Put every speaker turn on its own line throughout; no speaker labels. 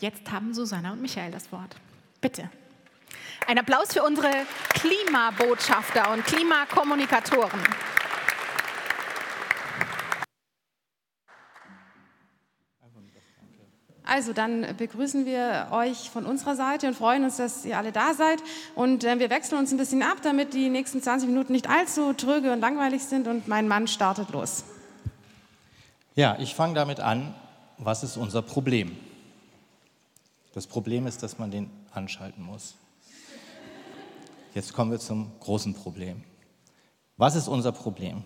Jetzt haben Susanna und Michael das Wort. Bitte. Ein Applaus für unsere Klimabotschafter und Klimakommunikatoren.
Also dann begrüßen wir euch von unserer Seite und freuen uns, dass ihr alle da seid. Und äh, wir wechseln uns ein bisschen ab, damit die nächsten 20 Minuten nicht allzu tröge und langweilig sind. Und mein Mann startet los.
Ja, ich fange damit an, was ist unser Problem? Das Problem ist, dass man den anschalten muss. Jetzt kommen wir zum großen Problem. Was ist unser Problem?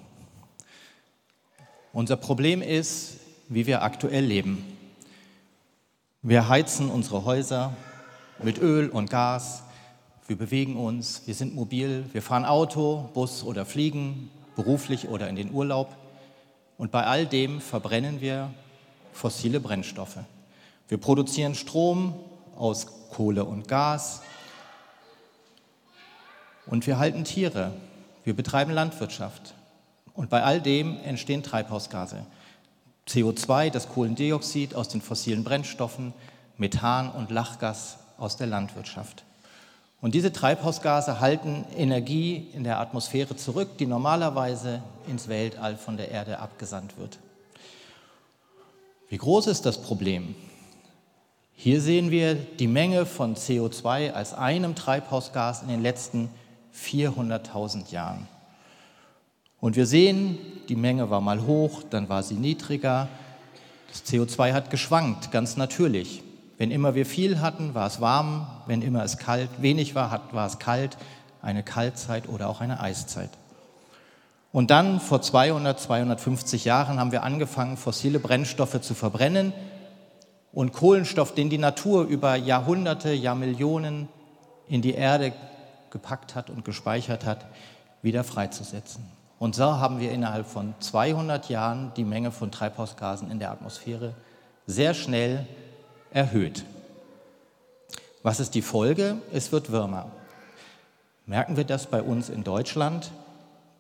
Unser Problem ist, wie wir aktuell leben. Wir heizen unsere Häuser mit Öl und Gas. Wir bewegen uns, wir sind mobil, wir fahren Auto, Bus oder fliegen, beruflich oder in den Urlaub. Und bei all dem verbrennen wir fossile Brennstoffe. Wir produzieren Strom aus Kohle und Gas. Und wir halten Tiere. Wir betreiben Landwirtschaft. Und bei all dem entstehen Treibhausgase. CO2, das Kohlendioxid aus den fossilen Brennstoffen, Methan und Lachgas aus der Landwirtschaft. Und diese Treibhausgase halten Energie in der Atmosphäre zurück, die normalerweise ins Weltall von der Erde abgesandt wird. Wie groß ist das Problem? Hier sehen wir die Menge von CO2 als einem Treibhausgas in den letzten 400.000 Jahren. Und wir sehen, die Menge war mal hoch, dann war sie niedriger. Das CO2 hat geschwankt, ganz natürlich. Wenn immer wir viel hatten, war es warm, wenn immer es kalt, wenig war, war es kalt, eine Kaltzeit oder auch eine Eiszeit. Und dann vor 200, 250 Jahren haben wir angefangen, fossile Brennstoffe zu verbrennen und Kohlenstoff, den die Natur über Jahrhunderte, Jahrmillionen in die Erde gepackt hat und gespeichert hat, wieder freizusetzen. Und so haben wir innerhalb von 200 Jahren die Menge von Treibhausgasen in der Atmosphäre sehr schnell erhöht. Was ist die Folge? Es wird wärmer. Merken wir das bei uns in Deutschland?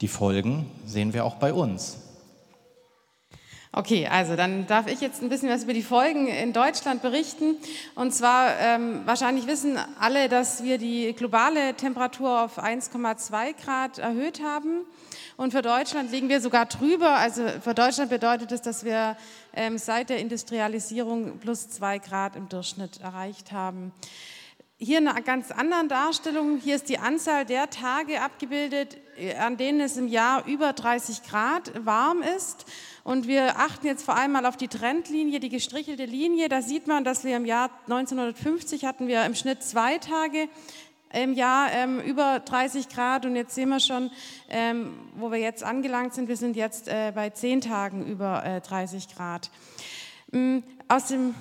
Die Folgen sehen wir auch bei uns.
Okay, also dann darf ich jetzt ein bisschen was über die Folgen in Deutschland berichten. Und zwar, ähm, wahrscheinlich wissen alle, dass wir die globale Temperatur auf 1,2 Grad erhöht haben. Und für Deutschland liegen wir sogar drüber. Also für Deutschland bedeutet es, dass wir ähm, seit der Industrialisierung plus zwei Grad im Durchschnitt erreicht haben. Hier eine ganz andere Darstellung. Hier ist die Anzahl der Tage abgebildet, äh, an denen es im Jahr über 30 Grad warm ist. Und wir achten jetzt vor allem mal auf die Trendlinie, die gestrichelte Linie. Da sieht man, dass wir im Jahr 1950 hatten wir im Schnitt zwei Tage im Jahr ähm, über 30 Grad und jetzt sehen wir schon, ähm, wo wir jetzt angelangt sind, wir sind jetzt äh, bei 10 Tagen über äh, 30 Grad. Ähm, aus dem,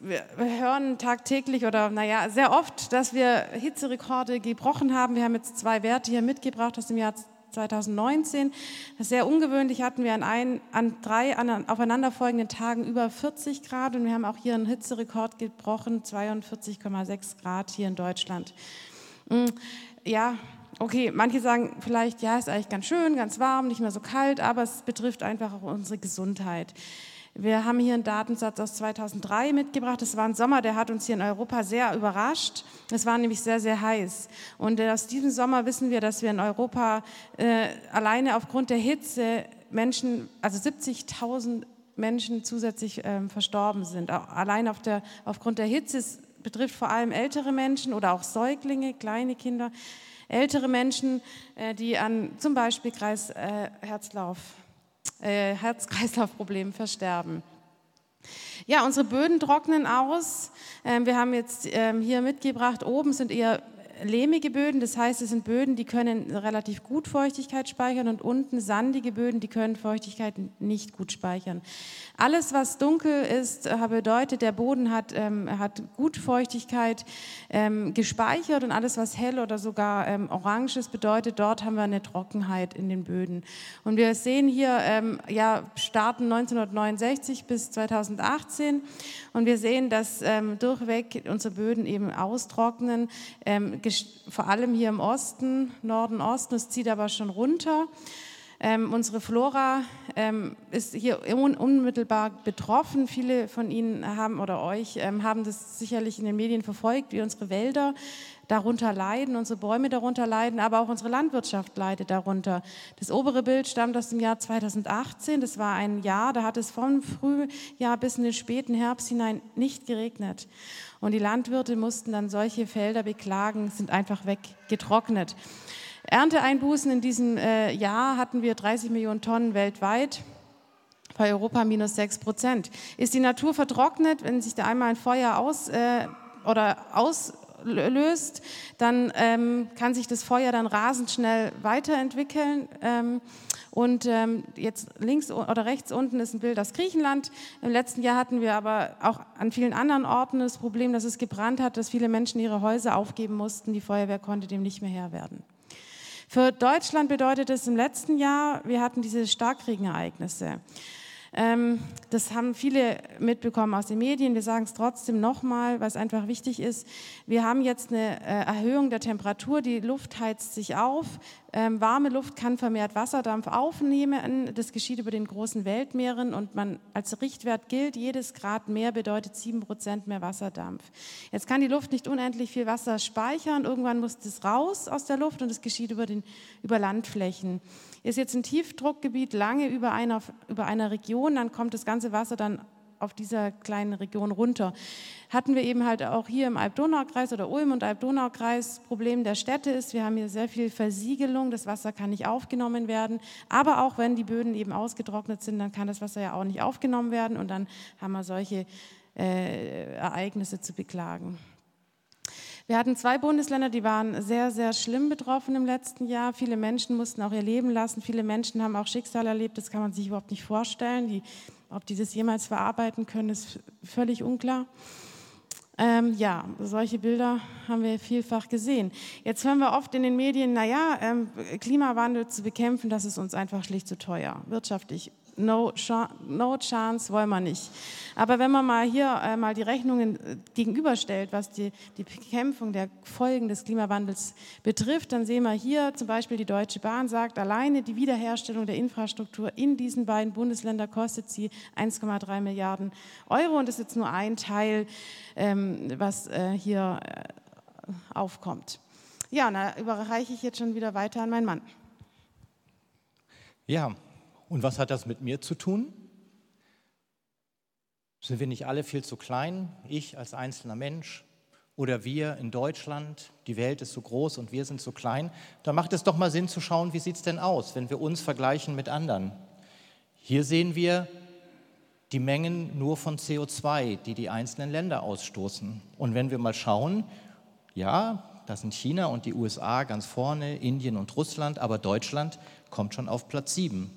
wir hören tagtäglich oder naja, sehr oft, dass wir Hitzerekorde gebrochen haben. Wir haben jetzt zwei Werte hier mitgebracht aus dem Jahr 2019. Das ist sehr ungewöhnlich, hatten wir an, ein, an drei an, aufeinanderfolgenden Tagen über 40 Grad und wir haben auch hier einen Hitzerekord gebrochen, 42,6 Grad hier in Deutschland. Hm, ja, okay, manche sagen vielleicht, ja, ist eigentlich ganz schön, ganz warm, nicht mehr so kalt, aber es betrifft einfach auch unsere Gesundheit. Wir haben hier einen Datensatz aus 2003 mitgebracht. Das war ein Sommer, der hat uns hier in Europa sehr überrascht. Es war nämlich sehr, sehr heiß. Und aus diesem Sommer wissen wir, dass wir in Europa äh, alleine aufgrund der Hitze Menschen, also 70.000 Menschen zusätzlich ähm, verstorben sind. Allein auf der, aufgrund der Hitze betrifft vor allem ältere Menschen oder auch Säuglinge, kleine Kinder, ältere Menschen, äh, die an zum Beispiel Kreis, äh, Herz-Kreislauf-Problemen versterben. Ja, unsere Böden trocknen aus. Ähm, wir haben jetzt ähm, hier mitgebracht, oben sind eher lehmige Böden, das heißt, es sind Böden, die können relativ gut Feuchtigkeit speichern und unten sandige Böden, die können Feuchtigkeit nicht gut speichern. Alles, was dunkel ist, äh, bedeutet, der Boden hat, ähm, hat gut Feuchtigkeit ähm, gespeichert und alles, was hell oder sogar ähm, orange ist, bedeutet, dort haben wir eine Trockenheit in den Böden. Und wir sehen hier, ähm, ja, starten 1969 bis 2018 und wir sehen, dass ähm, durchweg unsere Böden eben austrocknen, ähm, vor allem hier im Osten, Norden, Osten, es zieht aber schon runter. Ähm, unsere Flora ähm, ist hier un unmittelbar betroffen. Viele von Ihnen haben oder euch ähm, haben das sicherlich in den Medien verfolgt, wie unsere Wälder darunter leiden, unsere Bäume darunter leiden, aber auch unsere Landwirtschaft leidet darunter. Das obere Bild stammt aus dem Jahr 2018. Das war ein Jahr, da hat es vom Frühjahr bis in den späten Herbst hinein nicht geregnet. Und die Landwirte mussten dann solche Felder beklagen, sind einfach weggetrocknet. Ernteeinbußen in diesem äh, Jahr hatten wir 30 Millionen Tonnen weltweit. Bei Europa minus 6 Prozent. Ist die Natur vertrocknet, wenn sich da einmal ein Feuer aus äh, oder auslöst, dann ähm, kann sich das Feuer dann rasend schnell weiterentwickeln. Ähm, und ähm, jetzt links oder rechts unten ist ein Bild aus Griechenland. Im letzten Jahr hatten wir aber auch an vielen anderen Orten das Problem, dass es gebrannt hat, dass viele Menschen ihre Häuser aufgeben mussten. Die Feuerwehr konnte dem nicht mehr Herr werden. Für Deutschland bedeutet es im letzten Jahr, wir hatten diese Starkregenereignisse. Ähm, das haben viele mitbekommen aus den Medien. Wir sagen es trotzdem nochmal, weil es einfach wichtig ist. Wir haben jetzt eine äh, Erhöhung der Temperatur. Die Luft heizt sich auf. Ähm, warme Luft kann vermehrt Wasserdampf aufnehmen. Das geschieht über den großen Weltmeeren und man als Richtwert gilt, jedes Grad mehr bedeutet sieben Prozent mehr Wasserdampf. Jetzt kann die Luft nicht unendlich viel Wasser speichern. Irgendwann muss das raus aus der Luft und es geschieht über, den, über Landflächen. Ist jetzt ein Tiefdruckgebiet lange über einer, über einer Region, dann kommt das ganze Wasser dann auf dieser kleinen Region runter. Hatten wir eben halt auch hier im Alb-Donau-Kreis oder Ulm und Alb-Donau-Kreis Problem der Städte ist, wir haben hier sehr viel Versiegelung, das Wasser kann nicht aufgenommen werden, aber auch wenn die Böden eben ausgetrocknet sind, dann kann das Wasser ja auch nicht aufgenommen werden und dann haben wir solche äh, Ereignisse zu beklagen. Wir hatten zwei Bundesländer, die waren sehr, sehr schlimm betroffen im letzten Jahr. Viele Menschen mussten auch ihr Leben lassen. Viele Menschen haben auch Schicksal erlebt. Das kann man sich überhaupt nicht vorstellen. Die ob die das jemals verarbeiten können, ist völlig unklar. Ähm, ja, solche Bilder haben wir vielfach gesehen. Jetzt hören wir oft in den Medien, naja, ähm, Klimawandel zu bekämpfen, das ist uns einfach schlicht zu teuer, wirtschaftlich no, no chance wollen wir nicht. Aber wenn man mal hier äh, mal die Rechnungen äh, gegenüberstellt, was die, die Bekämpfung der Folgen des Klimawandels betrifft, dann sehen wir hier zum Beispiel die Deutsche Bahn sagt, alleine die Wiederherstellung der Infrastruktur in diesen beiden Bundesländern kostet sie 1,3 Milliarden Euro und das ist jetzt nur ein Teil, ähm, was äh, hier äh, aufkommt. Ja, da überreiche ich jetzt schon wieder weiter an meinen Mann.
Ja, und was hat das mit mir zu tun? Sind wir nicht alle viel zu klein, ich als einzelner Mensch oder wir in Deutschland, die Welt ist so groß und wir sind so klein? Da macht es doch mal Sinn zu schauen, wie sieht es denn aus, wenn wir uns vergleichen mit anderen. Hier sehen wir die Mengen nur von CO2, die die einzelnen Länder ausstoßen. Und wenn wir mal schauen, ja, da sind China und die USA ganz vorne, Indien und Russland, aber Deutschland kommt schon auf Platz 7.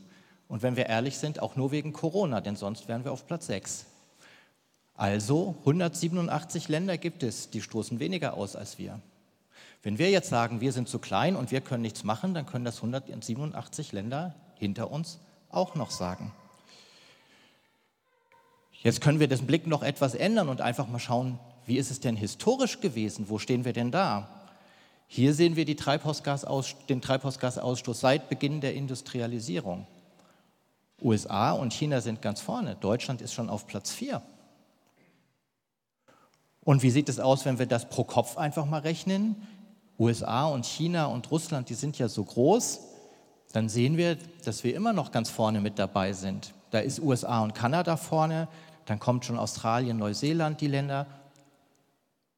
Und wenn wir ehrlich sind, auch nur wegen Corona, denn sonst wären wir auf Platz 6. Also 187 Länder gibt es, die stoßen weniger aus als wir. Wenn wir jetzt sagen, wir sind zu klein und wir können nichts machen, dann können das 187 Länder hinter uns auch noch sagen. Jetzt können wir den Blick noch etwas ändern und einfach mal schauen, wie ist es denn historisch gewesen? Wo stehen wir denn da? Hier sehen wir den Treibhausgasausstoß seit Beginn der Industrialisierung. USA und China sind ganz vorne. Deutschland ist schon auf Platz 4. Und wie sieht es aus, wenn wir das pro Kopf einfach mal rechnen? USA und China und Russland, die sind ja so groß. Dann sehen wir, dass wir immer noch ganz vorne mit dabei sind. Da ist USA und Kanada vorne, dann kommt schon Australien, Neuseeland, die Länder.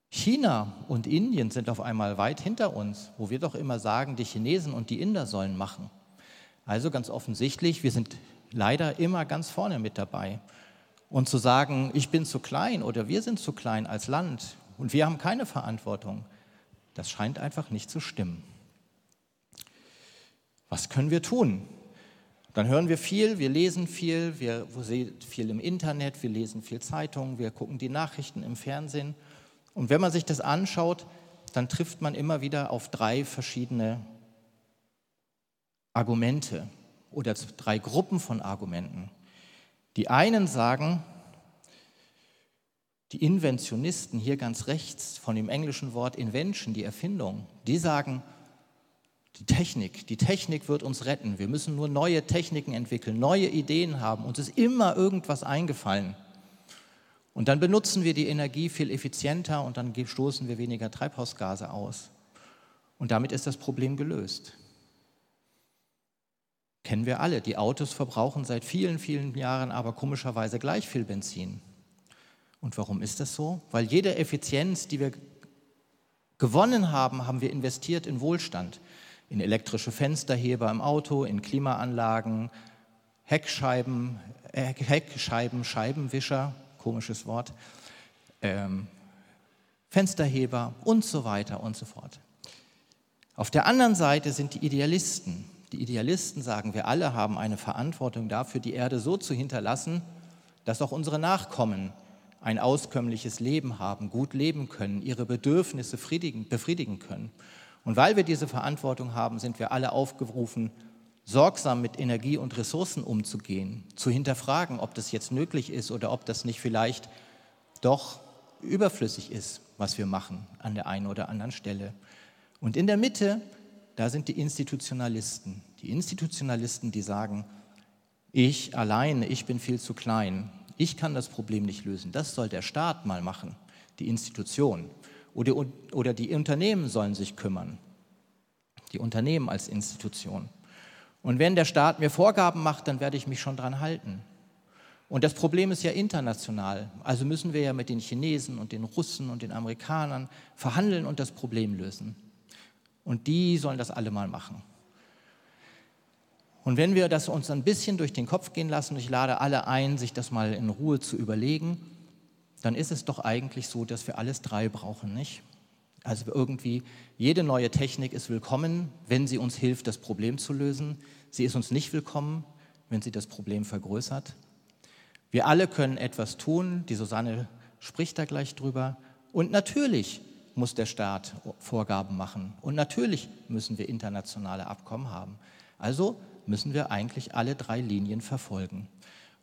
China und Indien sind auf einmal weit hinter uns, wo wir doch immer sagen, die Chinesen und die Inder sollen machen. Also ganz offensichtlich, wir sind leider immer ganz vorne mit dabei. Und zu sagen, ich bin zu klein oder wir sind zu klein als Land und wir haben keine Verantwortung, das scheint einfach nicht zu stimmen. Was können wir tun? Dann hören wir viel, wir lesen viel, wir sehen viel im Internet, wir lesen viel Zeitungen, wir gucken die Nachrichten im Fernsehen. Und wenn man sich das anschaut, dann trifft man immer wieder auf drei verschiedene Argumente, oder drei Gruppen von Argumenten. Die einen sagen, die Inventionisten hier ganz rechts von dem englischen Wort Invention, die Erfindung, die sagen, Die Technik, die Technik wird uns retten. Wir müssen nur neue Techniken entwickeln, neue Ideen haben. Uns ist immer irgendwas eingefallen. Und dann benutzen wir die Energie viel effizienter und dann stoßen wir weniger Treibhausgase aus. Und damit ist das Problem gelöst. Kennen wir alle. Die Autos verbrauchen seit vielen, vielen Jahren aber komischerweise gleich viel Benzin. Und warum ist das so? Weil jede Effizienz, die wir gewonnen haben, haben wir investiert in Wohlstand. In elektrische Fensterheber im Auto, in Klimaanlagen, Heckscheiben, äh, Heckscheiben, Scheibenwischer, komisches Wort, ähm, Fensterheber und so weiter und so fort. Auf der anderen Seite sind die Idealisten. Die Idealisten sagen, wir alle haben eine Verantwortung dafür, die Erde so zu hinterlassen, dass auch unsere Nachkommen ein auskömmliches Leben haben, gut leben können, ihre Bedürfnisse befriedigen können. Und weil wir diese Verantwortung haben, sind wir alle aufgerufen, sorgsam mit Energie und Ressourcen umzugehen, zu hinterfragen, ob das jetzt möglich ist oder ob das nicht vielleicht doch überflüssig ist, was wir machen an der einen oder anderen Stelle. Und in der Mitte, da sind die Institutionalisten. Die Institutionalisten, die sagen, ich alleine, ich bin viel zu klein, ich kann das Problem nicht lösen, das soll der Staat mal machen, die Institution. Oder, oder die Unternehmen sollen sich kümmern, die Unternehmen als Institution. Und wenn der Staat mir Vorgaben macht, dann werde ich mich schon dran halten. Und das Problem ist ja international. Also müssen wir ja mit den Chinesen und den Russen und den Amerikanern verhandeln und das Problem lösen. Und die sollen das alle mal machen. Und wenn wir das uns ein bisschen durch den Kopf gehen lassen, ich lade alle ein, sich das mal in Ruhe zu überlegen, dann ist es doch eigentlich so, dass wir alles drei brauchen, nicht? Also irgendwie, jede neue Technik ist willkommen, wenn sie uns hilft, das Problem zu lösen. Sie ist uns nicht willkommen, wenn sie das Problem vergrößert. Wir alle können etwas tun, die Susanne spricht da gleich drüber. Und natürlich muss der Staat Vorgaben machen. Und natürlich müssen wir internationale Abkommen haben. Also müssen wir eigentlich alle drei Linien verfolgen.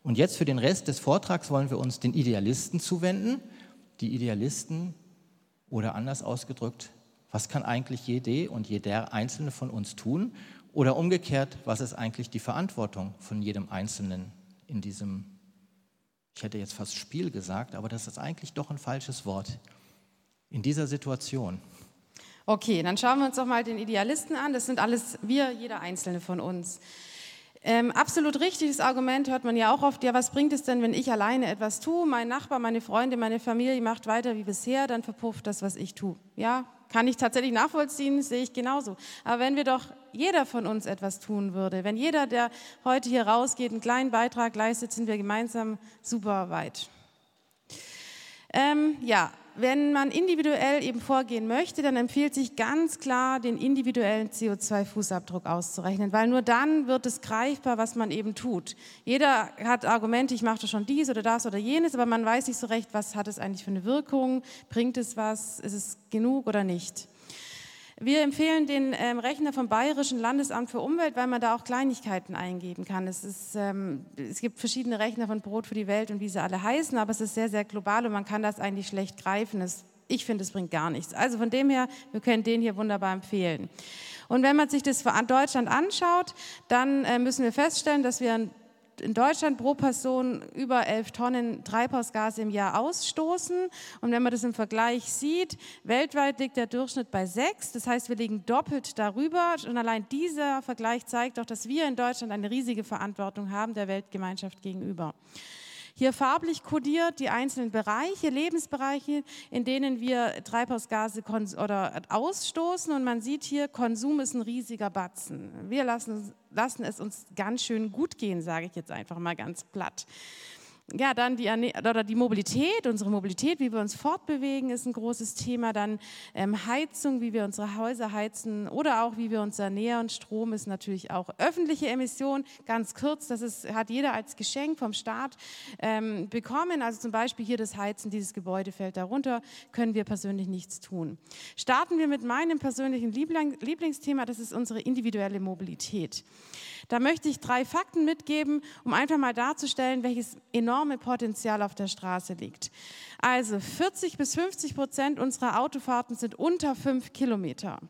Und jetzt für den Rest des Vortrags wollen wir uns den Idealisten zuwenden. Die Idealisten oder anders ausgedrückt, was kann eigentlich jede und jeder Einzelne von uns tun? Oder umgekehrt, was ist eigentlich die Verantwortung von jedem Einzelnen in diesem, ich hätte jetzt fast Spiel gesagt, aber das ist eigentlich doch ein falsches Wort, in dieser Situation?
Okay, dann schauen wir uns doch mal den Idealisten an. Das sind alles wir, jeder Einzelne von uns. Ähm, absolut richtiges Argument hört man ja auch oft, ja, was bringt es denn, wenn ich alleine etwas tue? Mein Nachbar, meine Freunde, meine Familie macht weiter wie bisher, dann verpufft das, was ich tue. Ja, kann ich tatsächlich nachvollziehen, sehe ich genauso. Aber wenn wir doch jeder von uns etwas tun würde, wenn jeder, der heute hier rausgeht, einen kleinen Beitrag leistet, sind wir gemeinsam super weit. Ähm, ja, wenn man individuell eben vorgehen möchte, dann empfiehlt sich ganz klar, den individuellen CO2-Fußabdruck auszurechnen, weil nur dann wird es greifbar, was man eben tut. Jeder hat Argumente, ich mache schon dies oder das oder jenes, aber man weiß nicht so recht, was hat es eigentlich für eine Wirkung, bringt es was, ist es genug oder nicht. Wir empfehlen den ähm, Rechner vom Bayerischen Landesamt für Umwelt, weil man da auch Kleinigkeiten eingeben kann. Es, ist, ähm, es gibt verschiedene Rechner von Brot für die Welt und wie sie alle heißen, aber es ist sehr, sehr global und man kann das eigentlich schlecht greifen. Es, ich finde, es bringt gar nichts. Also von dem her, wir können den hier wunderbar empfehlen. Und wenn man sich das für Deutschland anschaut, dann äh, müssen wir feststellen, dass wir in Deutschland pro Person über 11 Tonnen Treibhausgase im Jahr ausstoßen. Und wenn man das im Vergleich sieht, weltweit liegt der Durchschnitt bei 6. Das heißt, wir liegen doppelt darüber. Und allein dieser Vergleich zeigt doch, dass wir in Deutschland eine riesige Verantwortung haben der Weltgemeinschaft gegenüber. Hier farblich kodiert die einzelnen Bereiche, Lebensbereiche, in denen wir Treibhausgase oder ausstoßen. Und man sieht hier, Konsum ist ein riesiger Batzen. Wir lassen, lassen es uns ganz schön gut gehen, sage ich jetzt einfach mal ganz platt. Ja, dann die, oder die Mobilität, unsere Mobilität, wie wir uns fortbewegen, ist ein großes Thema. Dann ähm, Heizung, wie wir unsere Häuser heizen oder auch wie wir uns ernähren. Strom ist natürlich auch öffentliche Emission. Ganz kurz, das ist, hat jeder als Geschenk vom Staat ähm, bekommen. Also zum Beispiel hier das Heizen, dieses Gebäude fällt darunter, können wir persönlich nichts tun. Starten wir mit meinem persönlichen Liebling, Lieblingsthema, das ist unsere individuelle Mobilität. Da möchte ich drei Fakten mitgeben, um einfach mal darzustellen, welches enorme Potenzial auf der Straße liegt. Also 40 bis 50 Prozent unserer Autofahrten sind unter fünf Kilometer.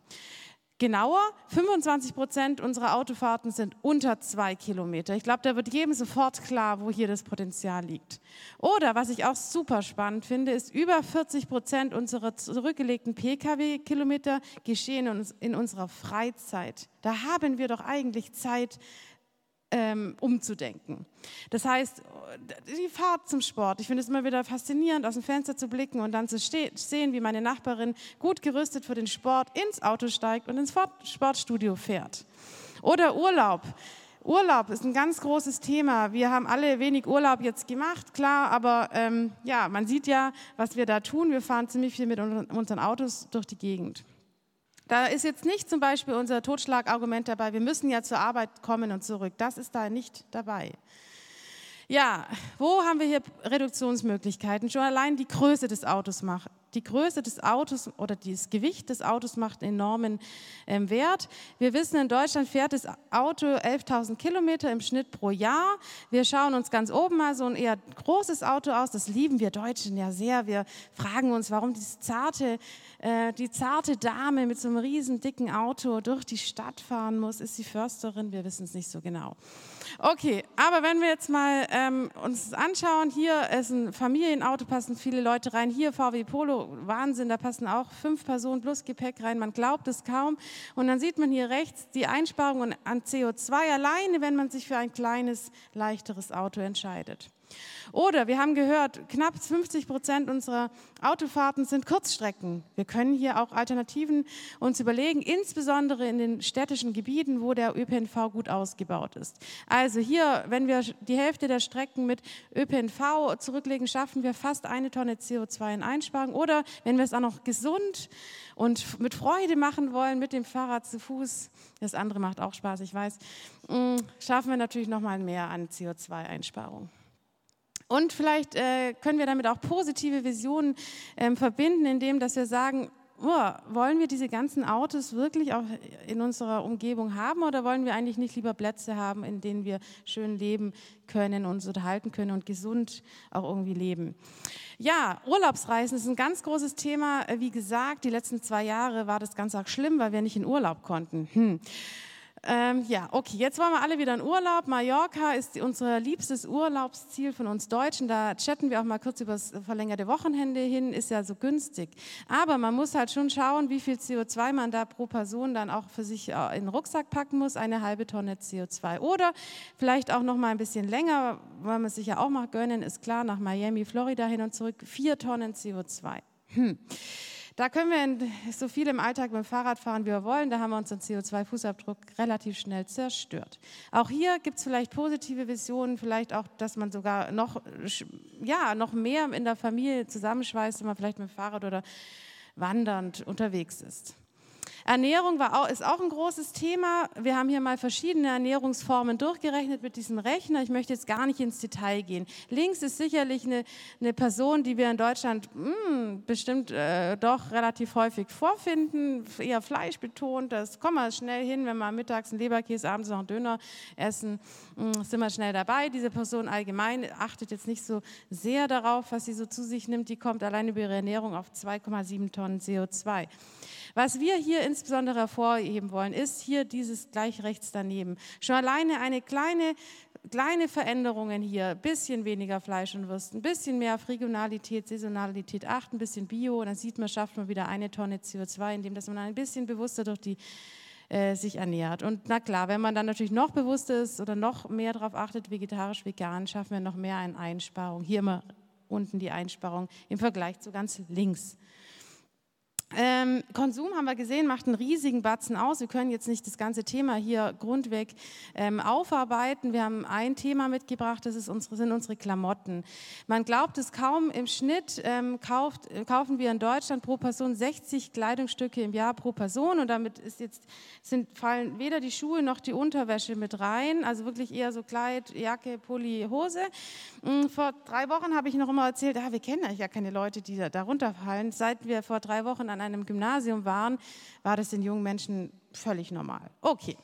Genauer, 25 Prozent unserer Autofahrten sind unter zwei Kilometer. Ich glaube, da wird jedem sofort klar, wo hier das Potenzial liegt. Oder was ich auch super spannend finde, ist, über 40 Prozent unserer zurückgelegten Pkw-Kilometer geschehen in unserer Freizeit. Da haben wir doch eigentlich Zeit, ähm, umzudenken. Das heißt, die Fahrt zum Sport. Ich finde es immer wieder faszinierend, aus dem Fenster zu blicken und dann zu sehen, wie meine Nachbarin gut gerüstet für den Sport ins Auto steigt und ins Sportstudio fährt. Oder Urlaub. Urlaub ist ein ganz großes Thema. Wir haben alle wenig Urlaub jetzt gemacht, klar, aber ähm, ja, man sieht ja, was wir da tun. Wir fahren ziemlich viel mit unseren Autos durch die Gegend. Da ist jetzt nicht zum Beispiel unser Totschlagargument dabei, wir müssen ja zur Arbeit kommen und zurück. Das ist da nicht dabei. Ja, wo haben wir hier Reduktionsmöglichkeiten? Schon allein die Größe des Autos macht die Größe des Autos oder das Gewicht des Autos macht einen enormen ähm, Wert. Wir wissen, in Deutschland fährt das Auto 11.000 Kilometer im Schnitt pro Jahr. Wir schauen uns ganz oben mal so ein eher großes Auto aus. Das lieben wir Deutschen ja sehr. Wir fragen uns, warum diese zarte, äh, die zarte Dame mit so einem riesen dicken Auto durch die Stadt fahren muss. Ist sie Försterin? Wir wissen es nicht so genau. Okay, aber wenn wir jetzt mal ähm, uns anschauen, hier ist ein Familienauto, passen viele Leute rein. Hier VW Polo, Wahnsinn, da passen auch fünf Personen plus Gepäck rein. Man glaubt es kaum. Und dann sieht man hier rechts die Einsparungen an CO2 alleine, wenn man sich für ein kleines, leichteres Auto entscheidet. Oder wir haben gehört, knapp 50 Prozent unserer Autofahrten sind Kurzstrecken. Wir können hier auch Alternativen uns überlegen, insbesondere in den städtischen Gebieten, wo der ÖPNV gut ausgebaut ist. Also hier, wenn wir die Hälfte der Strecken mit ÖPNV zurücklegen, schaffen wir fast eine Tonne CO2 in Einsparung. Oder wenn wir es auch noch gesund und mit Freude machen wollen, mit dem Fahrrad zu Fuß, das andere macht auch Spaß, ich weiß, mm, schaffen wir natürlich noch mal mehr an CO2-Einsparung. Und vielleicht äh, können wir damit auch positive Visionen ähm, verbinden, indem dass wir sagen, oh, wollen wir diese ganzen Autos wirklich auch in unserer Umgebung haben oder wollen wir eigentlich nicht lieber Plätze haben, in denen wir schön leben können, uns unterhalten können und gesund auch irgendwie leben? Ja, Urlaubsreisen ist ein ganz großes Thema. Wie gesagt, die letzten zwei Jahre war das ganz arg schlimm, weil wir nicht in Urlaub konnten. Hm. Ähm, ja, okay, jetzt wollen wir alle wieder in Urlaub. Mallorca ist unser liebstes Urlaubsziel von uns Deutschen. Da chatten wir auch mal kurz über das verlängerte Wochenende hin, ist ja so günstig. Aber man muss halt schon schauen, wie viel CO2 man da pro Person dann auch für sich äh, in den Rucksack packen muss. Eine halbe Tonne CO2. Oder vielleicht auch noch mal ein bisschen länger, weil man sich ja auch mal gönnen, ist klar, nach Miami, Florida hin und zurück, vier Tonnen CO2. Hm. Da können wir so viel im Alltag mit dem Fahrrad fahren, wie wir wollen. Da haben wir unseren CO2-Fußabdruck relativ schnell zerstört. Auch hier gibt es vielleicht positive Visionen, vielleicht auch, dass man sogar noch, ja, noch mehr in der Familie zusammenschweißt, wenn man vielleicht mit dem Fahrrad oder wandernd unterwegs ist. Ernährung war auch, ist auch ein großes Thema. Wir haben hier mal verschiedene Ernährungsformen durchgerechnet mit diesem Rechner. Ich möchte jetzt gar nicht ins Detail gehen. Links ist sicherlich eine, eine Person, die wir in Deutschland mh, hm, bestimmt äh, doch relativ häufig vorfinden, eher fleischbetont. Das kommen wir schnell hin, wenn wir mittags einen Leberkäse, abends noch einen Döner essen, mh, hm, sind wir schnell dabei. Diese Person allgemein achtet jetzt nicht so sehr darauf, was sie so zu sich nimmt. Die kommt allein über ihre Ernährung auf 2,7 Tonnen CO2. Was wir hier insbesondere hervorheben wollen, ist hier dieses gleich rechts daneben. Schon alleine eine kleine kleine Veränderungen hier, ein bisschen weniger Fleisch und Wurst, ein bisschen mehr auf Regionalität, Saisonalität achten, ein bisschen Bio, und dann sieht man, schafft man wieder eine Tonne CO2, indem dass man ein bisschen bewusster durch die äh, sich ernährt. Und na klar, wenn man dann natürlich noch bewusster ist oder noch mehr darauf achtet, vegetarisch, vegan, schaffen wir noch mehr eine Einsparung. Hier immer unten die Einsparung im Vergleich zu ganz links. Ähm, Konsum haben wir gesehen, macht einen riesigen Batzen aus. Wir können jetzt nicht das ganze Thema hier grundweg ähm, aufarbeiten. Wir haben ein Thema mitgebracht, das ist unsere, sind unsere Klamotten. Man glaubt es kaum, im Schnitt ähm, kauft, äh, kaufen wir in Deutschland pro Person 60 Kleidungsstücke im Jahr pro Person und damit ist jetzt, sind, fallen weder die Schuhe noch die Unterwäsche mit rein, also wirklich eher so Kleid, Jacke, Pulli, Hose. Mm, vor drei Wochen habe ich noch immer erzählt, ah, wir kennen ja keine Leute, die da, darunter fallen. Seit wir vor drei Wochen an an einem Gymnasium waren, war das den jungen Menschen völlig normal. Okay.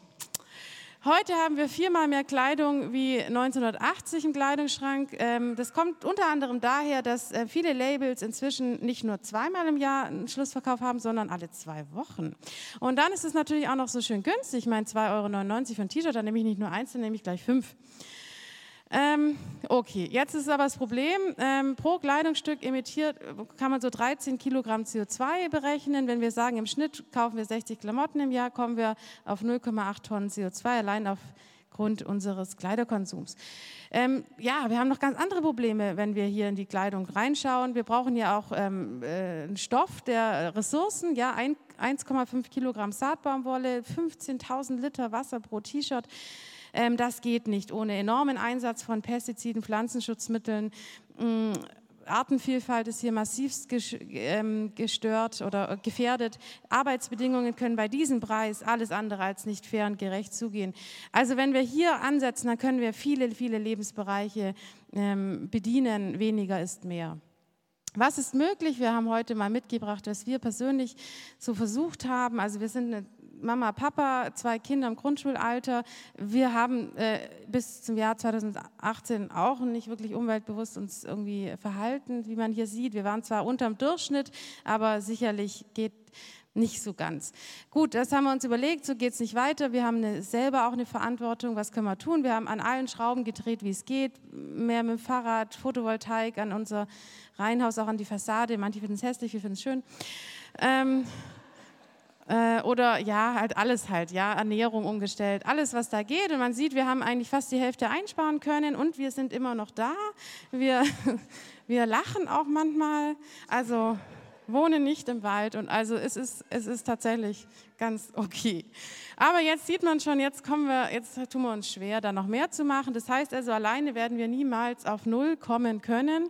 Heute haben wir viermal mehr Kleidung wie 1980 im Kleidungsschrank. Ähm, das kommt unter anderem daher, dass äh, viele Labels inzwischen nicht nur zweimal im Jahr einen Schlussverkauf haben, sondern alle zwei Wochen. Und dann ist es natürlich auch noch so schön günstig. Ich meine, 2,99 Euro für ein T-Shirt, dann nehme ich nicht nur eins, dann nehme ich gleich fünf. Ähm, okay, jetzt ist aber das Problem, ähm, pro Kleidungsstück emittiert, kann man so 13 Kilogramm CO2 berechnen. Wenn wir sagen, im Schnitt kaufen wir 60 Klamotten im Jahr, kommen wir auf 0,8 Tonnen CO2 allein aufgrund unseres Kleiderkonsums. Ähm, ja, wir haben noch ganz andere Probleme, wenn wir hier in die Kleidung reinschauen. Wir brauchen ja auch ähm, äh, einen Stoff der Ressourcen, ja, 1,5 Kilogramm Saatbaumwolle, 15.000 Liter Wasser pro T-Shirt. Ähm, das geht nicht ohne enormen Einsatz von Pestiziden, Pflanzenschutzmitteln. Mm, Artenvielfalt ist hier massivst ähm, gestört oder gefährdet. Arbeitsbedingungen können bei diesem Preis alles andere als nicht fair und gerecht zugehen. Also wenn wir hier ansetzen, dann können wir viele, viele Lebensbereiche ähm, bedienen. Weniger ist mehr. Was ist möglich? Wir haben heute mal mitgebracht, was wir persönlich so versucht haben. Also wir sind eine Mama, Papa, zwei Kinder im Grundschulalter. Wir haben äh, bis zum Jahr 2018 auch nicht wirklich umweltbewusst uns irgendwie verhalten, wie man hier sieht. Wir waren zwar unterm Durchschnitt, aber sicherlich geht nicht so ganz. Gut, das haben wir uns überlegt, so geht es nicht weiter. Wir haben eine, selber auch eine Verantwortung, was können wir tun? Wir haben an allen Schrauben gedreht, wie es geht. Mehr mit dem Fahrrad, Photovoltaik an unser Reihenhaus, auch an die Fassade. Manche finden es hässlich, wir finden es schön. Ähm, äh, oder ja, halt alles halt, ja, Ernährung umgestellt, alles, was da geht. Und man sieht, wir haben eigentlich fast die Hälfte einsparen können und wir sind immer noch da. Wir, wir lachen auch manchmal. Also wohnen nicht im Wald und also es ist, es ist tatsächlich ganz okay. Aber jetzt sieht man schon, jetzt kommen wir, jetzt tun wir uns schwer, da noch mehr zu machen. Das heißt also, alleine werden wir niemals auf Null kommen können.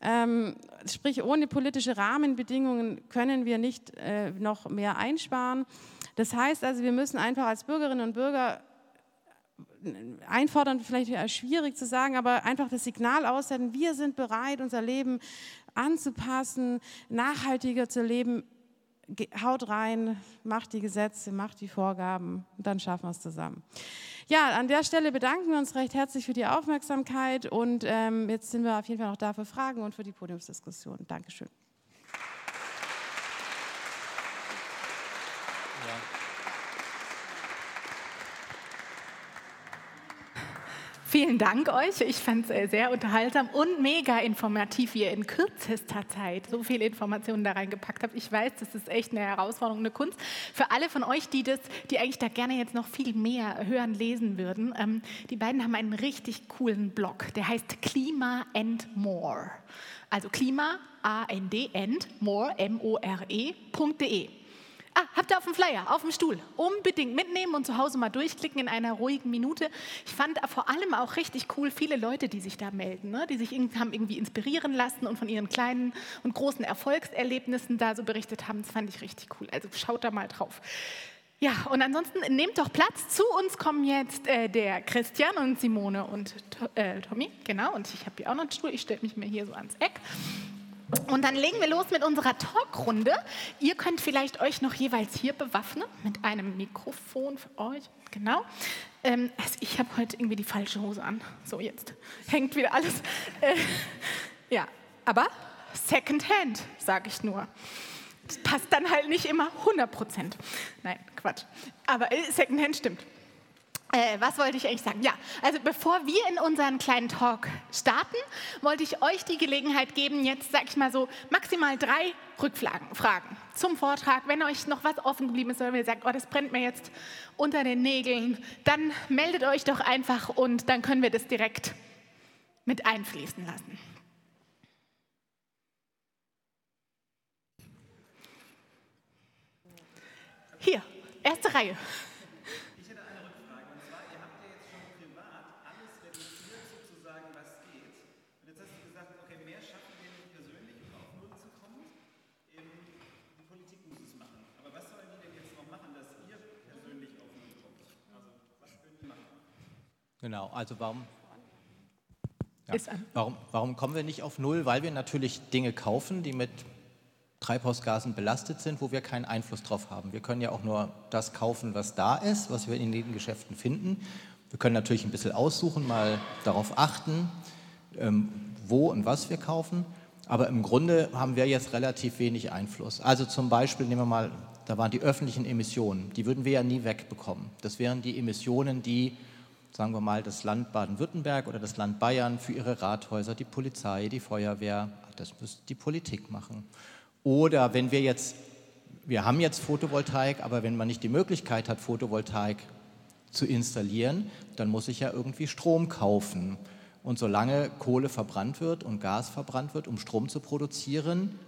Ähm, sprich, ohne politische Rahmenbedingungen können wir nicht äh, noch mehr einsparen. Das heißt also, wir müssen einfach als Bürgerinnen und Bürger äh, einfordern, vielleicht schwierig zu sagen, aber einfach das Signal aussenden, wir sind bereit, unser Leben anzupassen, nachhaltiger zu leben. Haut rein, macht die Gesetze, macht die Vorgaben und dann schaffen wir es zusammen. Ja, an der Stelle bedanken wir uns recht herzlich für die Aufmerksamkeit und ähm, jetzt sind wir auf jeden Fall noch da für Fragen und für die Podiumsdiskussion. Dankeschön.
Vielen Dank euch. Ich fand es äh, sehr unterhaltsam und mega informativ, wie ihr in kürzester Zeit so viele Informationen da reingepackt habt. Ich weiß, das ist echt eine Herausforderung, eine Kunst. Für alle von euch, die das, die eigentlich da gerne jetzt noch viel mehr hören, lesen würden, ähm, die beiden haben einen richtig coolen Blog. Der heißt Klima and More. Also Klima, A-N-D, and More, M-O-R-E.de. Ah, habt ihr auf dem Flyer, auf dem Stuhl. Unbedingt mitnehmen und zu Hause mal durchklicken in einer ruhigen Minute. Ich fand vor allem auch richtig cool viele Leute, die sich da melden, ne? die sich haben irgendwie inspirieren lassen und von ihren kleinen und großen Erfolgserlebnissen da so berichtet haben. Das fand ich richtig cool. Also schaut da mal drauf. Ja, und ansonsten nehmt doch Platz. Zu uns kommen jetzt äh, der Christian und Simone und äh, Tommy. Genau, und ich habe hier auch noch einen Stuhl. Ich stelle mich mir hier so ans Eck. Und dann legen wir los mit unserer Talkrunde. Ihr könnt vielleicht euch noch jeweils hier bewaffnen mit einem Mikrofon für euch. Genau. Ähm, also ich habe heute irgendwie die falsche Hose an. So, jetzt hängt wieder alles. Äh, ja, aber Secondhand, sage ich nur. Das passt dann halt nicht immer 100 Prozent. Nein, Quatsch. Aber äh, Secondhand stimmt. Äh, was wollte ich eigentlich sagen? Ja, also bevor wir in unseren kleinen Talk starten, wollte ich euch die Gelegenheit geben, jetzt, sag ich mal so, maximal drei Rückfragen Fragen zum Vortrag. Wenn euch noch was offen geblieben ist oder ihr sagt, oh, das brennt mir jetzt unter den Nägeln, dann meldet euch doch einfach und dann können wir das direkt mit einfließen lassen. Hier, erste Reihe.
Genau, also warum, ja, warum, warum kommen wir nicht auf Null? Weil wir natürlich Dinge kaufen, die mit Treibhausgasen belastet sind, wo wir keinen Einfluss drauf haben. Wir können ja auch nur das kaufen, was da ist, was wir in den Geschäften finden. Wir können natürlich ein bisschen aussuchen, mal darauf achten, ähm, wo und was wir kaufen. Aber im Grunde haben wir jetzt relativ wenig Einfluss. Also zum Beispiel nehmen wir mal, da waren die öffentlichen Emissionen. Die würden wir ja nie wegbekommen. Das wären die Emissionen, die, sagen wir mal, das Land Baden-Württemberg oder das Land Bayern für ihre Rathäuser, die Polizei, die Feuerwehr, das müsste die Politik machen. Oder wenn wir jetzt, wir haben jetzt Photovoltaik, aber wenn man nicht die Möglichkeit hat, Photovoltaik zu installieren, dann muss ich ja irgendwie Strom kaufen. Und solange Kohle verbrannt wird und Gas verbrannt wird, um Strom zu produzieren,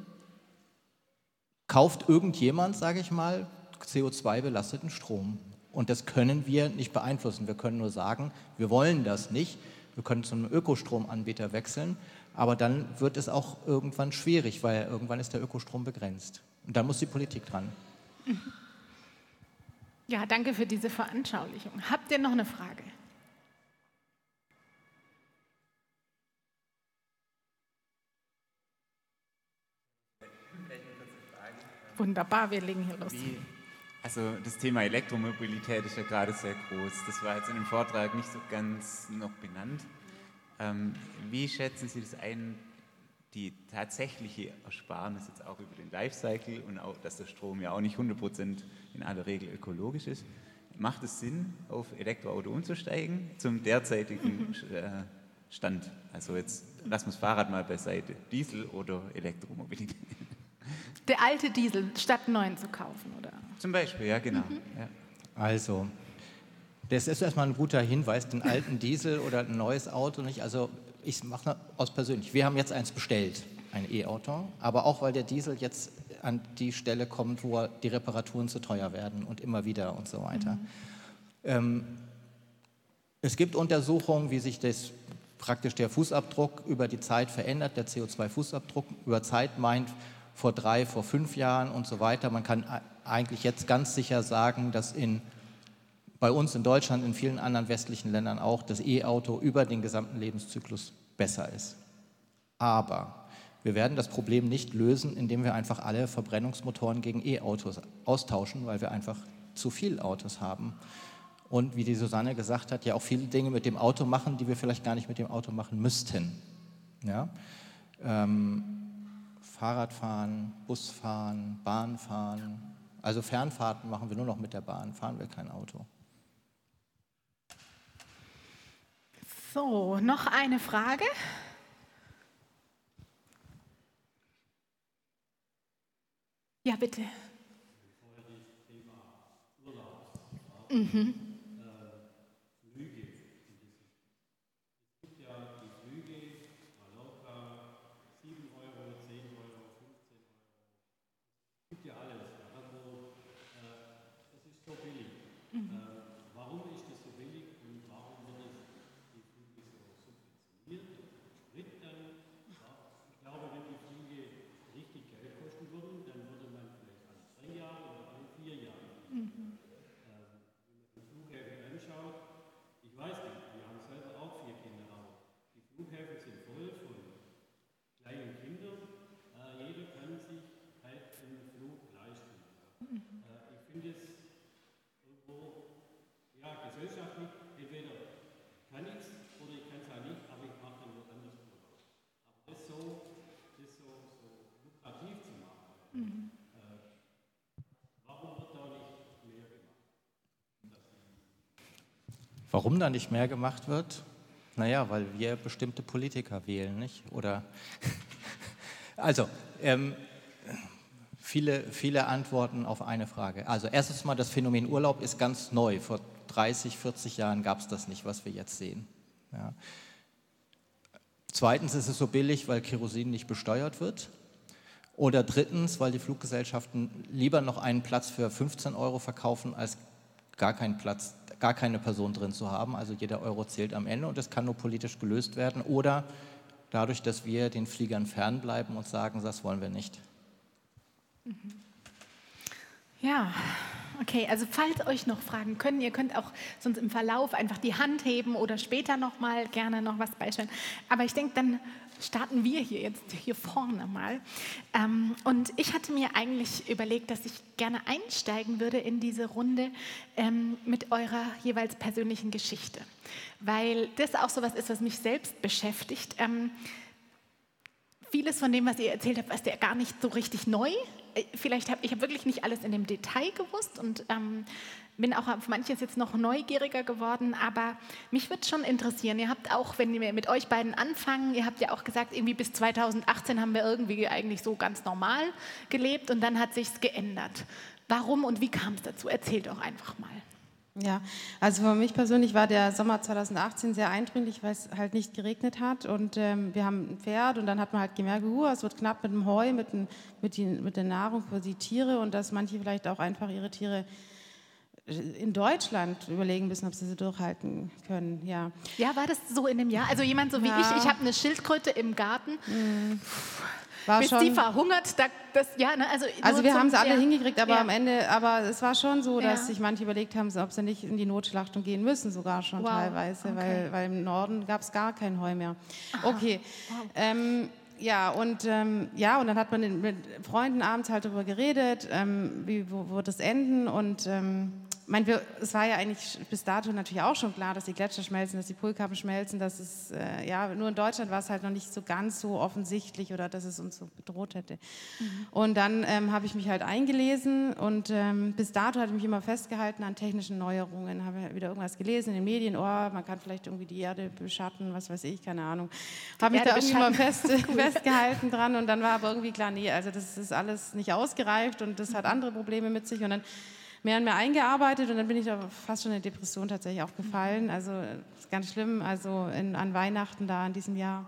kauft irgendjemand, sage ich mal, CO2-belasteten Strom. Und das können wir nicht beeinflussen. Wir können nur sagen, wir wollen das nicht. Wir können zu einem Ökostromanbieter wechseln, aber dann wird es auch irgendwann schwierig, weil irgendwann ist der Ökostrom begrenzt. Und da muss die Politik dran.
Ja, danke für diese Veranschaulichung. Habt ihr noch eine Frage? Wunderbar, wir legen hier los.
Wie, also das Thema Elektromobilität ist ja gerade sehr groß. Das war jetzt in dem Vortrag nicht so ganz noch benannt. Ähm, wie schätzen Sie das ein, die tatsächliche Ersparnis jetzt auch über den Lifecycle und auch, dass der Strom ja auch nicht 100% in aller Regel ökologisch ist? Macht es Sinn, auf Elektroauto umzusteigen zum derzeitigen mhm. äh, Stand? Also jetzt lassen wir das Fahrrad mal beiseite. Diesel oder Elektromobilität?
Der alte Diesel statt neuen zu kaufen, oder?
Zum Beispiel, ja, genau. Mhm. Ja.
Also, das ist erstmal ein guter Hinweis, den alten Diesel oder ein neues Auto nicht. Also, ich mache aus persönlich. Wir haben jetzt eins bestellt, ein E-Auto, aber auch weil der Diesel jetzt an die Stelle kommt, wo die Reparaturen zu teuer werden und immer wieder und so weiter. Mhm. Ähm, es gibt Untersuchungen, wie sich das praktisch der Fußabdruck über die Zeit verändert, der CO2-Fußabdruck über Zeit meint, vor drei, vor fünf Jahren und so weiter. Man kann eigentlich jetzt ganz sicher sagen, dass in, bei uns in Deutschland, in vielen anderen westlichen Ländern auch, das E-Auto über den gesamten Lebenszyklus besser ist. Aber wir werden das Problem nicht lösen, indem wir einfach alle Verbrennungsmotoren gegen E-Autos austauschen, weil wir einfach zu viele Autos haben. Und wie die Susanne gesagt hat, ja auch viele Dinge mit dem Auto machen, die wir vielleicht gar nicht mit dem Auto machen müssten. Ja? Ähm, Fahrradfahren, Busfahren, Bahnfahren. Also Fernfahrten machen wir nur noch mit der Bahn, fahren wir kein Auto.
So, noch eine Frage. Ja, bitte. Mhm.
Warum da nicht mehr gemacht wird? Naja, weil wir bestimmte Politiker wählen, nicht? Oder also ähm, viele, viele Antworten auf eine Frage. Also erstens mal, das Phänomen Urlaub ist ganz neu. Vor 30, 40 Jahren gab es das nicht, was wir jetzt sehen. Ja. Zweitens ist es so billig, weil Kerosin nicht besteuert wird. Oder drittens, weil die Fluggesellschaften lieber noch einen Platz für 15 Euro verkaufen, als gar keinen Platz gar keine Person drin zu haben. Also jeder Euro zählt am Ende und das kann nur politisch gelöst werden oder dadurch, dass wir den Fliegern fernbleiben und sagen, das wollen wir nicht.
Ja, Okay, also falls euch noch Fragen können, ihr könnt auch sonst im Verlauf einfach die Hand heben oder später nochmal gerne noch was beistellen. Aber ich denke, dann starten wir hier jetzt hier vorne mal. Ähm, und ich hatte mir eigentlich überlegt, dass ich gerne einsteigen würde in diese Runde ähm, mit eurer jeweils persönlichen Geschichte, weil das auch so was ist, was mich selbst beschäftigt. Ähm, vieles von dem, was ihr erzählt habt, ist ja gar nicht so richtig neu. Äh, vielleicht habe ich hab wirklich nicht alles in dem Detail gewusst und bin auch auf manches jetzt noch neugieriger geworden, aber mich würde schon interessieren. Ihr habt auch, wenn wir mit euch beiden anfangen, ihr habt ja auch gesagt, irgendwie bis 2018 haben wir irgendwie eigentlich so ganz normal gelebt und dann hat sich's geändert. Warum und wie kam es dazu? Erzählt doch einfach mal.
Ja, also für mich persönlich war der Sommer 2018 sehr eindringlich, weil es halt nicht geregnet hat und ähm, wir haben ein Pferd und dann hat man halt gemerkt, uh, es wird knapp mit dem Heu, mit, den, mit, die, mit der Nahrung für die Tiere und dass manche vielleicht auch einfach ihre Tiere in Deutschland überlegen müssen, ob sie sie durchhalten können. Ja,
ja war das so in dem Jahr? Also jemand so wie ja. ich, ich habe eine Schildkröte im Garten. Mhm. War bis schon, die verhungert, da, das, ja, ne,
also, also wir haben sie alle ja. hingekriegt, aber ja. am Ende, aber es war schon so, dass sich manche überlegt haben, ob sie nicht in die Notschlachtung gehen müssen, sogar schon wow. teilweise, okay. weil, weil im Norden gab es gar kein Heu mehr. Aha. Okay. Wow. Ähm, ja, und ähm, ja, und dann hat man mit Freunden abends halt darüber geredet, ähm, wie wo, wo das enden und ähm, meine, wir, es war ja eigentlich bis dato natürlich auch schon klar, dass die Gletscher schmelzen, dass die Polkappen schmelzen, dass es, äh, ja, nur in Deutschland war es halt noch nicht so ganz so offensichtlich oder dass es uns so bedroht hätte. Mhm. Und dann ähm, habe ich mich halt eingelesen und ähm, bis dato hatte ich mich immer festgehalten an technischen Neuerungen, habe wieder irgendwas gelesen in den Medien, oh, man kann vielleicht irgendwie die Erde beschatten, was weiß ich, keine Ahnung. Habe mich da irgendwie immer fest, festgehalten dran und dann war aber irgendwie klar, nee, also das ist alles nicht ausgereift und das hat andere Probleme mit sich und dann mehr und mehr eingearbeitet und dann bin ich da fast schon in Depression tatsächlich auch gefallen. Also ganz schlimm. Also in, an Weihnachten da in diesem Jahr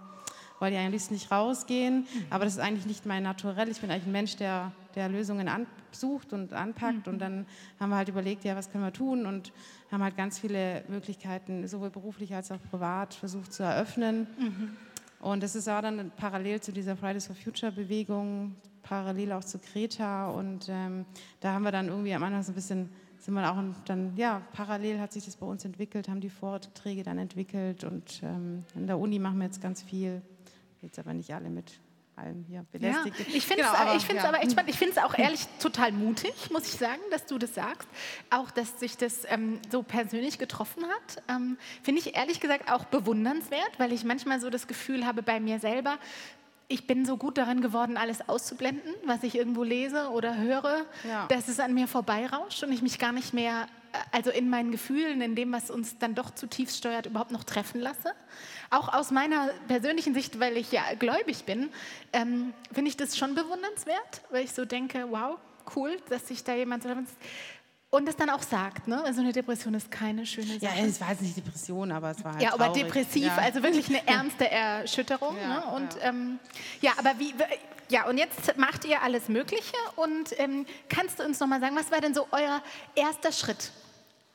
wollte ich eigentlich nicht rausgehen, aber das ist eigentlich nicht mein Naturell. Ich bin eigentlich ein Mensch, der, der Lösungen ansucht und anpackt und dann haben wir halt überlegt, ja, was können wir tun und haben halt ganz viele Möglichkeiten, sowohl beruflich als auch privat, versucht zu eröffnen. Mhm. Und das ist auch dann parallel zu dieser Fridays for Future Bewegung, parallel auch zu Kreta. Und ähm, da haben wir dann irgendwie am Anfang so ein bisschen, sind wir auch dann, ja, parallel hat sich das bei uns entwickelt, haben die Vorträge dann entwickelt. Und ähm, in der Uni machen wir jetzt ganz viel, jetzt aber nicht alle mit allem hier belästigt.
Ja, ich finde es genau, aber, ich ja. aber echt spannend. Ich finde es auch ehrlich total mutig, muss ich sagen, dass du das sagst. Auch, dass sich das ähm, so persönlich getroffen hat. Ähm, finde ich ehrlich gesagt auch bewundernswert, weil ich manchmal so das Gefühl habe bei mir selber, ich bin so gut darin geworden, alles auszublenden, was ich irgendwo lese oder höre, ja. dass es an mir vorbeirauscht und ich mich gar nicht mehr, äh, also in meinen Gefühlen, in dem, was uns dann doch zutiefst steuert, überhaupt noch treffen lasse. Auch aus meiner persönlichen Sicht, weil ich ja gläubig bin, ähm, finde ich das schon bewundernswert, weil ich so denke, wow, cool, dass sich da jemand so und es dann auch sagt, ne? Also eine Depression ist keine schöne Sache.
Ja, es war jetzt nicht Depression, aber es war halt
Ja, aber traurig. depressiv, ja. also wirklich eine ernste Erschütterung. Ja, ne? Und ja. Ähm, ja, aber wie, ja, und jetzt macht ihr alles Mögliche und ähm, kannst du uns noch mal sagen, was war denn so euer erster Schritt?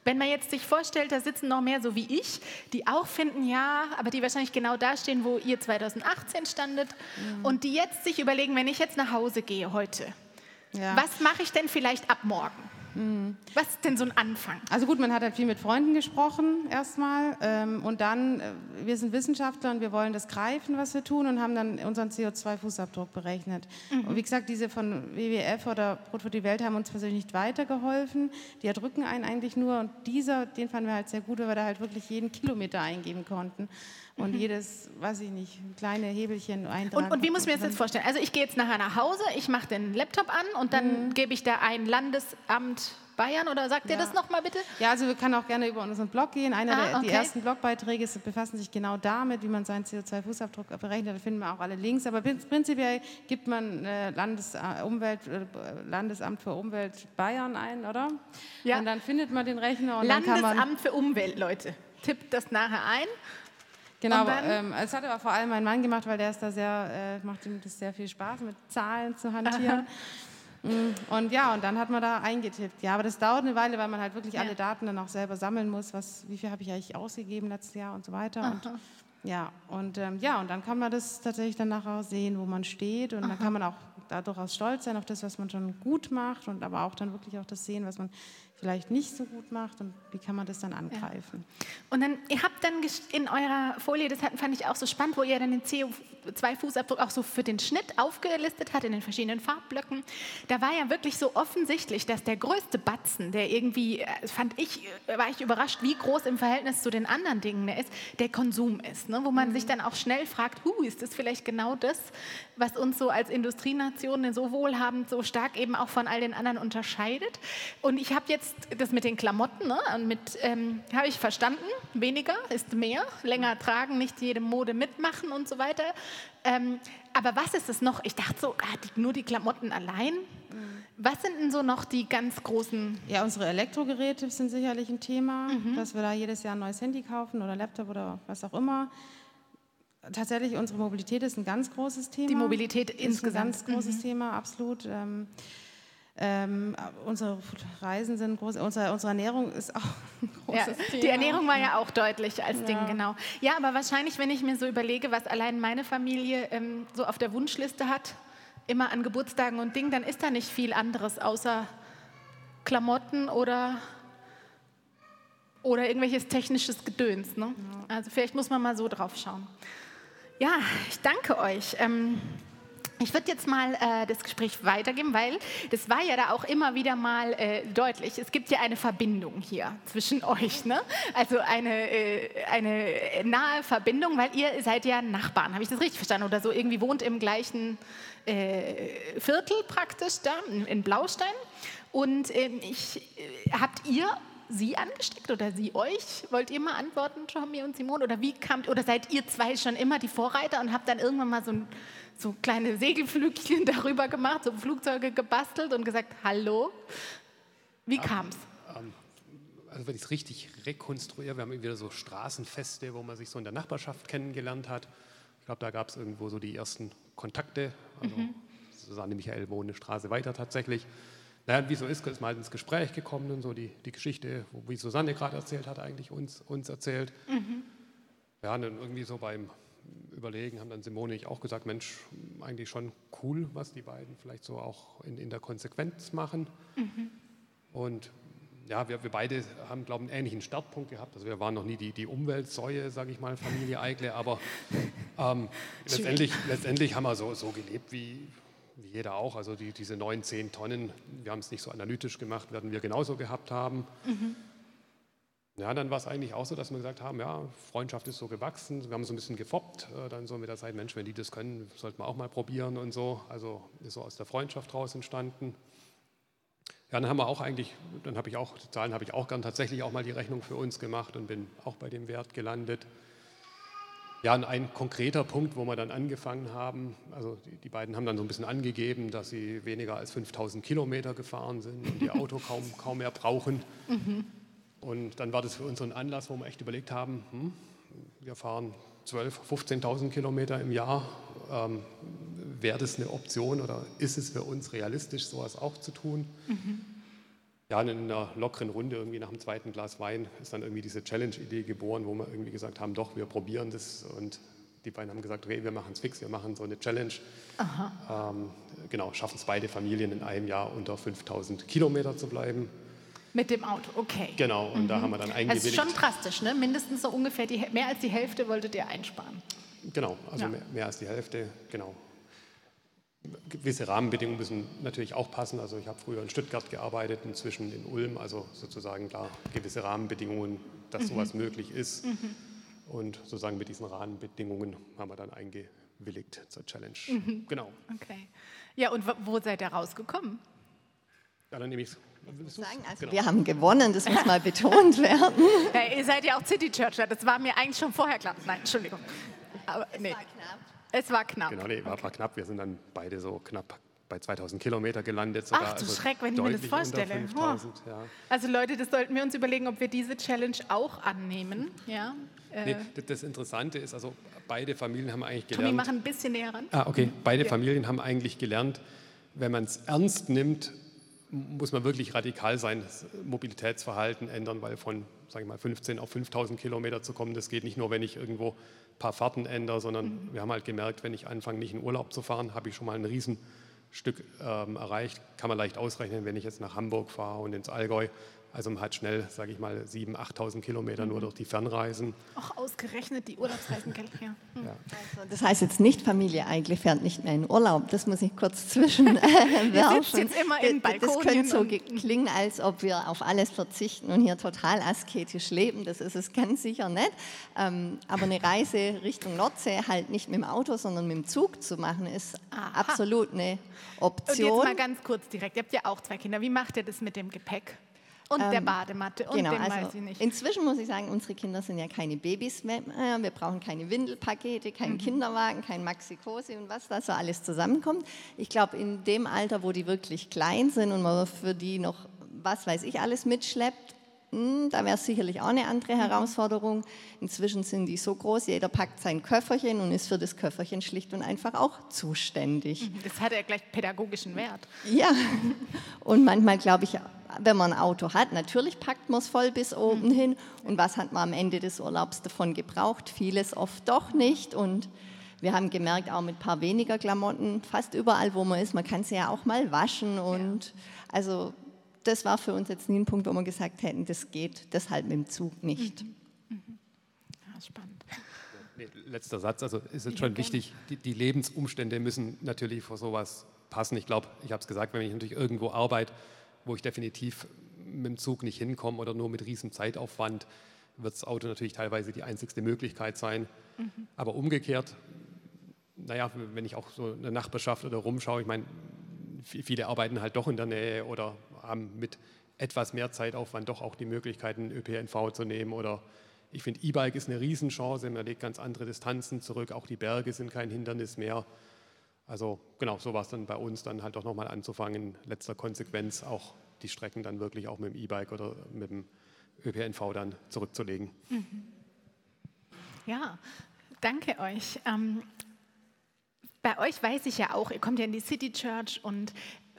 Wenn man jetzt sich vorstellt, da sitzen noch mehr so wie ich, die auch finden, ja, aber die wahrscheinlich genau da stehen, wo ihr 2018 standet mhm. und die jetzt sich überlegen, wenn ich jetzt nach Hause gehe heute, was mache ich denn vielleicht ab morgen?
Mhm. Was ist denn so ein Anfang? Also gut, man hat halt viel mit Freunden gesprochen erstmal ähm, und dann, äh, wir sind Wissenschaftler und wir wollen das greifen, was wir tun und haben dann unseren CO2-Fußabdruck berechnet. Mhm. Und wie gesagt, diese von WWF oder Brot für die Welt haben uns persönlich nicht weitergeholfen. Die erdrücken einen eigentlich nur und dieser, den fanden wir halt sehr gut, weil wir da halt wirklich jeden Kilometer eingeben konnten und jedes, weiß ich nicht, kleine Hebelchen eintragen.
Und, und wie muss ich mir das jetzt vorstellen? Also ich gehe jetzt nachher nach Hause, ich mache den Laptop an und dann mhm. gebe ich da ein Landesamt Bayern oder sagt ja. ihr das nochmal bitte?
Ja, also wir können auch gerne über unseren Blog gehen. Einer ah, der okay. die ersten Blogbeiträge befassen sich genau damit, wie man seinen CO2-Fußabdruck berechnet. Da finden wir auch alle Links. Aber prinzipiell gibt man äh, Landes, äh, Umwelt, äh, Landesamt für Umwelt Bayern ein, oder? Ja. Und dann findet man den Rechner. Und
Landesamt dann kann man für Umwelt, Leute. Tippt das nachher ein
Genau, ähm, es hat aber vor allem mein Mann gemacht, weil der ist da sehr, äh, macht ihm das sehr viel Spaß, mit Zahlen zu hantieren. Mm, und ja, und dann hat man da eingetippt. Ja, aber das dauert eine Weile, weil man halt wirklich ja. alle Daten dann auch selber sammeln muss. Was, wie viel habe ich eigentlich ausgegeben letztes Jahr und so weiter. Aha. Und ja, und ähm, ja, und dann kann man das tatsächlich dann nachher sehen, wo man steht. Und Aha. dann kann man auch da durchaus stolz sein auf das, was man schon gut macht und aber auch dann wirklich auch das sehen, was man vielleicht nicht so gut macht und wie kann man das dann angreifen.
Ja. Und dann, ihr habt dann in eurer Folie, das fand ich auch so spannend, wo ihr dann den CO2-Fußabdruck auch so für den Schnitt aufgelistet hat in den verschiedenen Farbblöcken. Da war ja wirklich so offensichtlich, dass der größte Batzen, der irgendwie, äh, fand ich, äh, war ich überrascht, wie groß im Verhältnis zu den anderen Dingen der ist, der Konsum ist. Ne? Wo man mhm. sich dann auch schnell fragt, hu, ist das vielleicht genau das, was uns so als Industrienation so wohlhabend, so stark eben auch von all den anderen unterscheidet. Und ich habe jetzt das mit den Klamotten, ne? und mit, ähm, habe ich verstanden, weniger ist mehr, länger tragen, nicht jede Mode mitmachen und so weiter. Ähm, aber was ist es noch? Ich dachte so, ah, die, nur die Klamotten allein. Mhm. Was sind denn so noch die ganz großen?
Ja, unsere Elektrogeräte sind sicherlich ein Thema, mhm. dass wir da jedes Jahr ein neues Handy kaufen oder Laptop oder was auch immer. Tatsächlich, unsere Mobilität ist ein ganz großes Thema.
Die Mobilität ist
insgesamt. ein ganz großes mhm. Thema, absolut. Ähm, ähm, unsere Reisen sind groß, unsere, unsere Ernährung ist auch ein großes
ja, Thema. Die Ernährung war ja auch deutlich als ja. Ding, genau. Ja, aber wahrscheinlich, wenn ich mir so überlege, was allein meine Familie ähm, so auf der Wunschliste hat, immer an Geburtstagen und Dingen, dann ist da nicht viel anderes außer Klamotten oder, oder irgendwelches technisches Gedöns. Ne? Ja. Also vielleicht muss man mal so drauf schauen. Ja, ich danke euch. Ähm, ich würde jetzt mal äh, das Gespräch weitergeben, weil das war ja da auch immer wieder mal äh, deutlich. Es gibt ja eine Verbindung hier zwischen euch, ne? also eine, äh, eine nahe Verbindung, weil ihr seid ja Nachbarn, habe ich das richtig verstanden? Oder so irgendwie wohnt im gleichen äh, Viertel praktisch da in, in Blaustein. Und ähm, ich, äh, habt ihr Sie angesteckt oder Sie euch? Wollt ihr mal antworten, Tommy und Simon? Oder wie kamt, oder seid ihr zwei schon immer die Vorreiter und habt dann irgendwann mal so, ein, so kleine Segelflügchen darüber gemacht, so Flugzeuge gebastelt und gesagt, hallo? Wie kam es? Ähm,
also wenn ich es richtig rekonstruiere, wir haben wieder so Straßenfeste, wo man sich so in der Nachbarschaft kennengelernt hat. Ich glaube, da gab es irgendwo so die ersten Kontakte. Also mhm. Susanne Michael wohnt eine Straße weiter tatsächlich. Naja, wie so ist, ist mal ins Gespräch gekommen und so die, die Geschichte, wie Susanne gerade erzählt hat, eigentlich uns, uns erzählt. Mhm. Ja, und dann irgendwie so beim Überlegen haben dann Simone und ich auch gesagt, Mensch, eigentlich schon cool, was die beiden vielleicht so auch in, in der Konsequenz machen. Mhm. Und ja, wir, wir beide haben, glaube ich, einen ähnlichen Startpunkt gehabt. Also wir waren noch nie die, die Umweltsäue, sage ich mal, Familie Eigle, aber ähm, letztendlich, letztendlich haben wir so, so gelebt, wie, wie jeder auch, also die, diese 9, 10 Tonnen, wir haben es nicht so analytisch gemacht, werden wir genauso gehabt haben. Mhm. Ja, dann war es eigentlich auch so, dass wir gesagt haben, ja, Freundschaft ist so gewachsen, wir haben so ein bisschen gefoppt, äh, dann so mit der Zeit, Mensch, wenn die das können, sollten wir auch mal probieren und so. Also ist so aus der Freundschaft raus entstanden. Ja, dann haben wir auch eigentlich, dann habe ich auch, die Zahlen habe ich auch gern tatsächlich auch mal die Rechnung für uns gemacht und bin auch bei dem Wert gelandet. Ja, und ein konkreter Punkt, wo wir dann angefangen haben, also die, die, beiden haben dann so ein bisschen angegeben, dass sie weniger als 5000 Kilometer gefahren sind und ihr Auto kaum, kaum mehr brauchen. Mhm. Und dann war das für uns so ein Anlass, wo wir echt überlegt haben, hm, wir fahren 12.000, 15.000 Kilometer im Jahr. Ähm, Wäre das eine Option oder ist es für uns realistisch, sowas auch zu tun? Mhm ja, in einer lockeren Runde, irgendwie nach dem zweiten Glas Wein, ist dann irgendwie diese Challenge-Idee geboren, wo wir irgendwie gesagt haben, doch, wir probieren das. Und die beiden haben gesagt, okay, wir machen es fix, wir machen so eine Challenge. Ähm, genau, schaffen es beide Familien in einem Jahr unter 5000 Kilometer zu bleiben.
Mit dem Auto, okay.
Genau, und mhm. da haben wir dann eingewilligt.
Das ist schon drastisch, ne? Mindestens so ungefähr, die, mehr als die Hälfte wolltet ihr einsparen.
Genau, also ja. mehr, mehr als die Hälfte, genau gewisse Rahmenbedingungen müssen natürlich auch passen. Also ich habe früher in Stuttgart gearbeitet, inzwischen in Ulm, also sozusagen klar gewisse Rahmenbedingungen, dass mhm. sowas möglich ist. Mhm. Und sozusagen mit diesen Rahmenbedingungen haben wir dann eingewilligt zur Challenge. Mhm. Genau.
Okay. Ja, und wo seid ihr rausgekommen?
Ja, dann nehme ich es.
Sagen, also genau. wir haben gewonnen, das muss mal betont werden.
Ja, ihr seid ja auch City Churcher, das war mir eigentlich schon vorher klar. Nein, Entschuldigung.
Aber, nee. war knapp.
Es war knapp.
Genau, nee, war, okay. war knapp. Wir sind dann beide so knapp bei 2000 Kilometer gelandet.
Sogar. Ach du also Schreck, wenn ich mir das vorstelle. 5000, oh. ja. Also Leute, das sollten wir uns überlegen, ob wir diese Challenge auch annehmen. Ja?
Äh. Nee, das Interessante ist, also beide Familien haben eigentlich gelernt.
Tommy, mach ein bisschen näher ran.
Ah, okay. Beide ja. Familien haben eigentlich gelernt, wenn man es ernst nimmt, muss man wirklich radikal sein, das Mobilitätsverhalten ändern, weil von, sage ich mal, 15 auf 5000 Kilometer zu kommen, das geht nicht nur, wenn ich irgendwo paar Fahrten ändere, sondern mhm. wir haben halt gemerkt, wenn ich anfange, nicht in Urlaub zu fahren, habe ich schon mal ein Riesenstück ähm, erreicht. Kann man leicht ausrechnen, wenn ich jetzt nach Hamburg fahre und ins Allgäu, Also man hat schnell, sage ich mal, 7.000, 8.000 Kilometer nur durch die Fernreisen.
Auch ausgerechnet die Urlaubsreisen, gell? Ja. Hm.
Ja. Also das heißt jetzt nicht, Familie eigentlich fährt nicht mehr in Urlaub. Das muss ich kurz zwischenwerfen. Äh,
jetzt immer in
das, das könnte so klingen, als ob wir auf alles verzichten und hier total asketisch leben. Das ist es ganz sicher nicht. Ähm, aber eine Reise Richtung Nordsee halt nicht mit dem Auto, sondern mit dem Zug zu machen, ist Aha. absolut eine Option. Und
jetzt mal ganz kurz direkt. Ihr habt ja auch zwei Kinder. Wie macht ihr das mit dem Gepäck? Und ähm, der Badematte und genau, dem also weiß ich nicht.
Inzwischen muss ich sagen, unsere Kinder sind ja keine Babys mehr. Wir brauchen keine Windelpakete, keinen mhm. Kinderwagen, kein Maxikose und was da so alles zusammenkommt. Ich glaube, in dem Alter, wo die wirklich klein sind und man für die noch, was weiß ich, alles mitschleppt, da wäre es sicherlich auch eine andere. Herausforderung. Inzwischen sind die so groß, jeder packt sein Köfferchen und ist für das Köfferchen schlicht und einfach auch zuständig.
Mhm, das hat ja gleich pädagogischen Wert.
Ja, und manchmal glaube ich, wenn man ein Auto hat, natürlich packt man es voll bis oben mhm. hin. Und was hat man am Ende des Urlaubs davon gebraucht? Vieles oft doch nicht. Und wir haben gemerkt, auch mit ein paar weniger Klamotten, fast überall, wo man ist, man kann sie ja auch mal waschen. Und ja. also das war für uns jetzt nie ein Punkt, wo wir gesagt hätten, das geht deshalb mit dem Zug nicht. Mhm.
Mhm. Ja, spannend.
Nee, letzter Satz, also ist es schon wichtig, die, die, Lebensumstände müssen natürlich vor sowas passen. Ich glaube, ich habe es gesagt, wenn ich natürlich irgendwo arbeite, wo ich definitiv mit dem Zug nicht hinkomme oder nur mit riesem Zeitaufwand, wird das Auto natürlich teilweise die einzigste Möglichkeit sein. Mhm. Aber umgekehrt, naja, wenn ich auch so eine Nachbarschaft oder rumschaue, ich meine, viele arbeiten halt doch in der Nähe oder haben mit etwas mehr Zeitaufwand doch auch die Möglichkeit, einen ÖPNV zu nehmen. Oder ich finde, E-Bike ist eine Riesenchance, man legt ganz andere Distanzen zurück, auch die Berge sind kein Hindernis mehr. Also genau, so war es dann bei uns, dann halt doch nochmal anzufangen, in letzter Konsequenz auch die Strecken dann wirklich auch mit dem E-Bike oder mit dem ÖPNV dann zurückzulegen. Mhm.
Ja, danke euch. Ähm, bei euch weiß ich ja auch, ihr kommt ja in die City Church und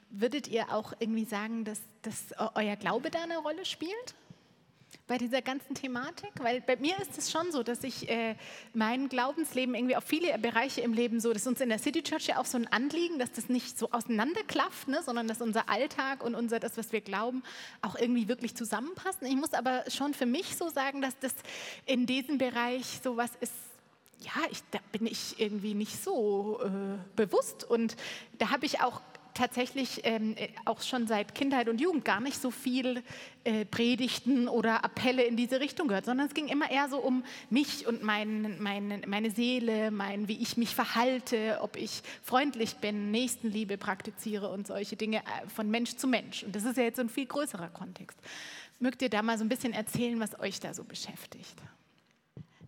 würdet ihr auch irgendwie sagen, dass, dass euer Glaube da eine Rolle spielt? bei dieser ganzen Thematik? Weil bei mir ist es schon so, dass ich äh, mein Glaubensleben irgendwie auf viele Bereiche im Leben so, das ist uns in der City Church ja auch so ein Anliegen, dass das nicht so auseinanderklafft, ne, sondern dass unser Alltag und unser, das, was wir glauben, auch irgendwie wirklich zusammenpassen. Ich muss aber schon für mich so sagen, dass das in diesem Bereich sowas ist, ja, ich, da bin ich irgendwie nicht so äh, bewusst und da habe ich auch tatsächlich ähm, äh, auch schon seit Kindheit und Jugend gar nicht so viel äh, Predigten oder Appelle in diese Richtung gehört, sondern es ging immer eher so um mich und mein, mein, meine Seele, mein, wie ich mich verhalte, ob ich freundlich bin, Nächstenliebe praktiziere und solche Dinge äh, von Mensch zu Mensch. Und das ist ja jetzt ein viel größerer Kontext. Mögt ihr da mal so ein bisschen erzählen, was euch da so beschäftigt?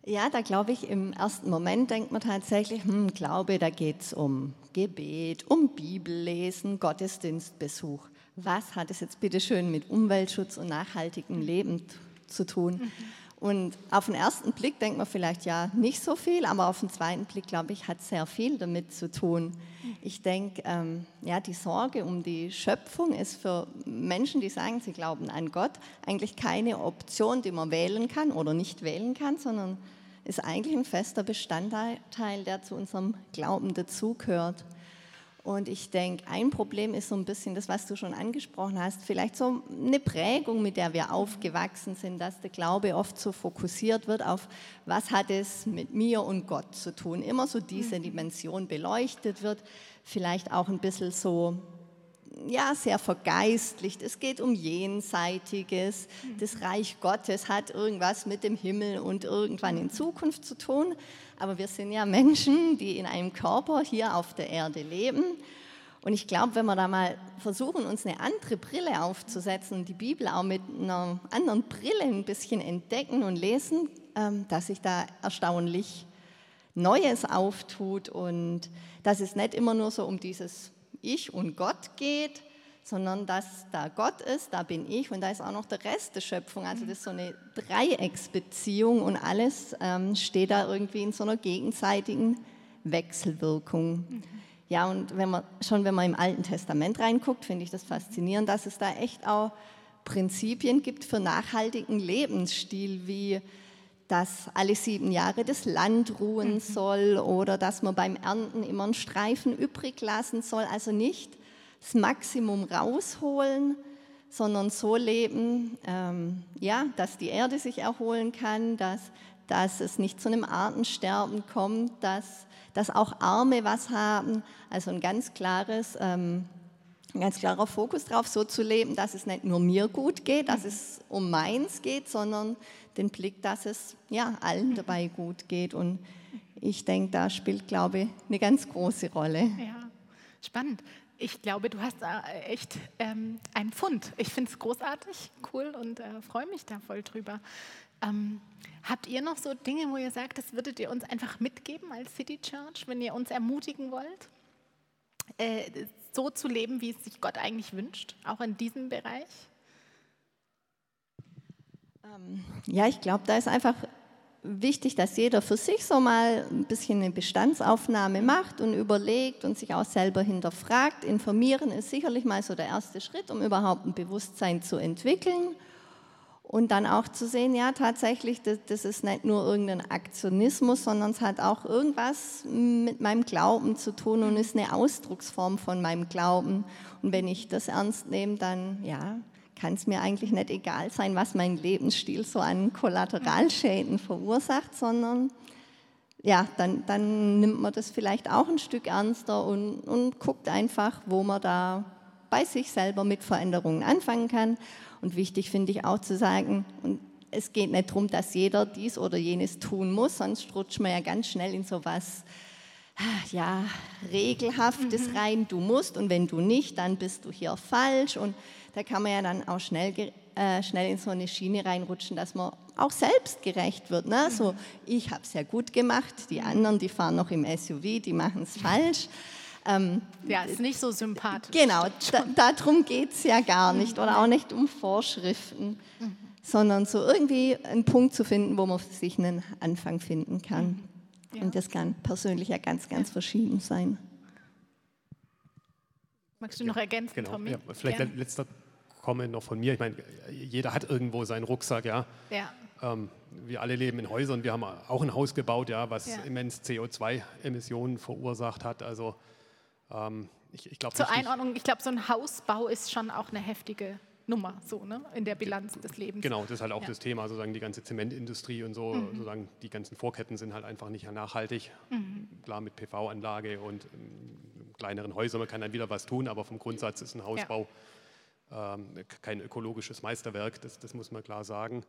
Ja, da glaube ich, im ersten Moment denkt man tatsächlich, hm, Glaube, da geht es um Gebet, um Bibellesen, Gottesdienstbesuch. Was hat es jetzt bitte schön mit Umweltschutz und nachhaltigem Leben zu tun? Mhm. Und auf den ersten Blick denkt man vielleicht ja nicht so viel, aber auf den zweiten Blick, glaube ich, hat sehr viel damit zu tun. Ich denke, ähm, ja, die Sorge um die Schöpfung ist für Menschen, die sagen, sie glauben an Gott, eigentlich keine Option, die man wählen kann oder nicht wählen kann, sondern ist eigentlich ein fester Bestandteil, der zu unserem Glauben dazugehört. Und ich denke, ein Problem ist so ein bisschen das, was du schon angesprochen hast, vielleicht so eine Prägung, mit der wir aufgewachsen sind, dass der Glaube oft so fokussiert wird auf, was hat es mit mir und Gott zu tun. Immer so diese mhm. Dimension beleuchtet wird, vielleicht auch ein bisschen so ja, sehr vergeistlicht. Es geht um Jenseitiges. Mhm. Das Reich Gottes hat irgendwas mit dem Himmel und irgendwann in Zukunft zu tun. Aber wir sind ja Menschen, die in einem Körper hier auf der Erde leben. Und ich glaube, wenn wir da mal versuchen, uns eine andere Brille aufzusetzen und die Bibel auch mit einer anderen Brille ein bisschen entdecken und lesen, ähm, dass sich da erstaunlich Neues auftut und dass es nicht immer nur so um dieses ich und Gott geht, sondern dass da Gott ist, da bin ich und da ist auch noch der Rest der Schöpfung. Also das ist so eine Dreiecksbeziehung und alles ähm, steht da irgendwie in so einer gegenseitigen Wechselwirkung. Ja, und wenn man, schon wenn man im Alten Testament reinguckt, finde ich das faszinierend, dass es da echt auch Prinzipien gibt für nachhaltigen Lebensstil, wie dass alle sieben Jahre das Land ruhen mhm. soll oder dass man beim Ernten immer einen Streifen übrig lassen soll. Also nicht das Maximum rausholen, sondern so leben, ähm, ja, dass die Erde sich erholen kann, dass, dass es nicht zu einem Artensterben kommt, dass, dass auch Arme was haben. Also ein ganz klares, ähm, ein ganz klarer Fokus darauf, so zu leben, dass es nicht nur mir gut geht, dass es um meins geht, sondern den Blick, dass es ja allen dabei gut geht. Und ich denke, da spielt, glaube ich, eine ganz große Rolle.
Ja, spannend. Ich glaube, du hast echt ähm, einen Fund. Ich finde es großartig, cool und äh, freue mich da voll drüber. Ähm, habt ihr noch so Dinge, wo ihr sagt, das würdet ihr uns einfach mitgeben als City Church, wenn ihr uns ermutigen wollt, äh, so zu leben, wie es sich Gott eigentlich wünscht, auch in diesem Bereich?
Ähm, ja, ich glaube, da ist einfach wichtig, dass jeder für sich so mal ein bisschen eine Bestandsaufnahme macht und überlegt und sich auch selber hinterfragt. Informieren ist sicherlich mal so der erste Schritt, um überhaupt ein Bewusstsein zu entwickeln. Und dann auch zu sehen, ja, tatsächlich, das, das ist nicht nur irgendein Aktionismus, sondern es hat auch irgendwas mit meinem Glauben zu tun und ist eine Ausdrucksform von meinem Glauben. Und wenn ich das ernst nehme, dann, ja, kann es mir eigentlich nicht egal sein, was mein Lebensstil so an Kollateralschäden verursacht, sondern ja, dann, dann nimmt man das vielleicht auch ein Stück ernster und, und guckt einfach, wo man da bei sich selber mit Veränderungen anfangen kann. Und wichtig finde ich auch zu sagen, und es geht nicht darum, dass jeder dies oder jenes tun muss, sonst rutscht man ja ganz schnell in so was ja, Regelhaftes mhm. rein, du musst und wenn du nicht, dann bist du hier falsch und da kann man ja dann auch schnell, äh, schnell in so eine Schiene reinrutschen, dass man auch selbstgerecht wird. Ne? So, ich habe es ja gut gemacht, die anderen, die fahren noch im SUV, die machen es falsch.
Ähm, ja, ist nicht so sympathisch.
Genau, da, darum geht es ja gar nicht oder auch nicht um Vorschriften, mhm. sondern so irgendwie einen Punkt zu finden, wo man sich einen Anfang finden kann. Mhm. Ja. Und das kann persönlich ja ganz, ganz ja. verschieden sein.
Magst du noch ergänzen,
genau.
Tommy?
Ja, vielleicht Gerne. letzter Comment noch von mir. Ich meine, jeder hat irgendwo seinen Rucksack, ja. ja. Ähm, wir alle leben in Häusern. Wir haben auch ein Haus gebaut, ja, was ja. immens CO2-Emissionen verursacht hat. Also ähm, ich, ich glaube.
Zur Einordnung, ich glaube, so ein Hausbau ist schon auch eine heftige Nummer, so ne? in der Bilanz des Lebens.
Genau, das ist halt auch ja. das Thema, sozusagen die ganze Zementindustrie und so, mhm. sozusagen die ganzen Vorketten sind halt einfach nicht nachhaltig. Mhm. Klar mit PV-Anlage und ähm, kleineren Häusern, man kann dann wieder was tun, aber vom Grundsatz ist ein Hausbau ja. Ähm, kein ökologisches Meisterwerk, das, das, muss man klar sagen.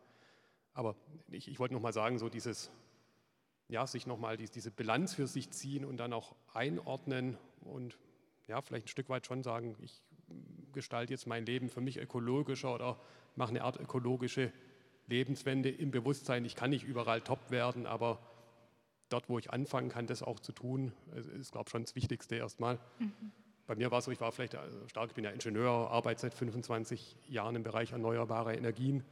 Aber ich, ich wollte nochmal sagen, so dieses, ja, sich nochmal die, diese Bilanz für sich ziehen und dann auch einordnen und ja, vielleicht ein Stück weit schon sagen, ich gestalte jetzt mein Leben für mich ökologischer oder mache eine Art ökologische Lebenswende im Bewusstsein. Ich kann nicht überall top werden, aber dort, wo ich anfangen kann, das auch zu tun, ist, glaube ich, schon das Wichtigste erstmal. Mhm. Bei mir war es so, ich war vielleicht stark, ich bin ja Ingenieur, arbeite seit 25 Jahren im Bereich erneuerbare Energien,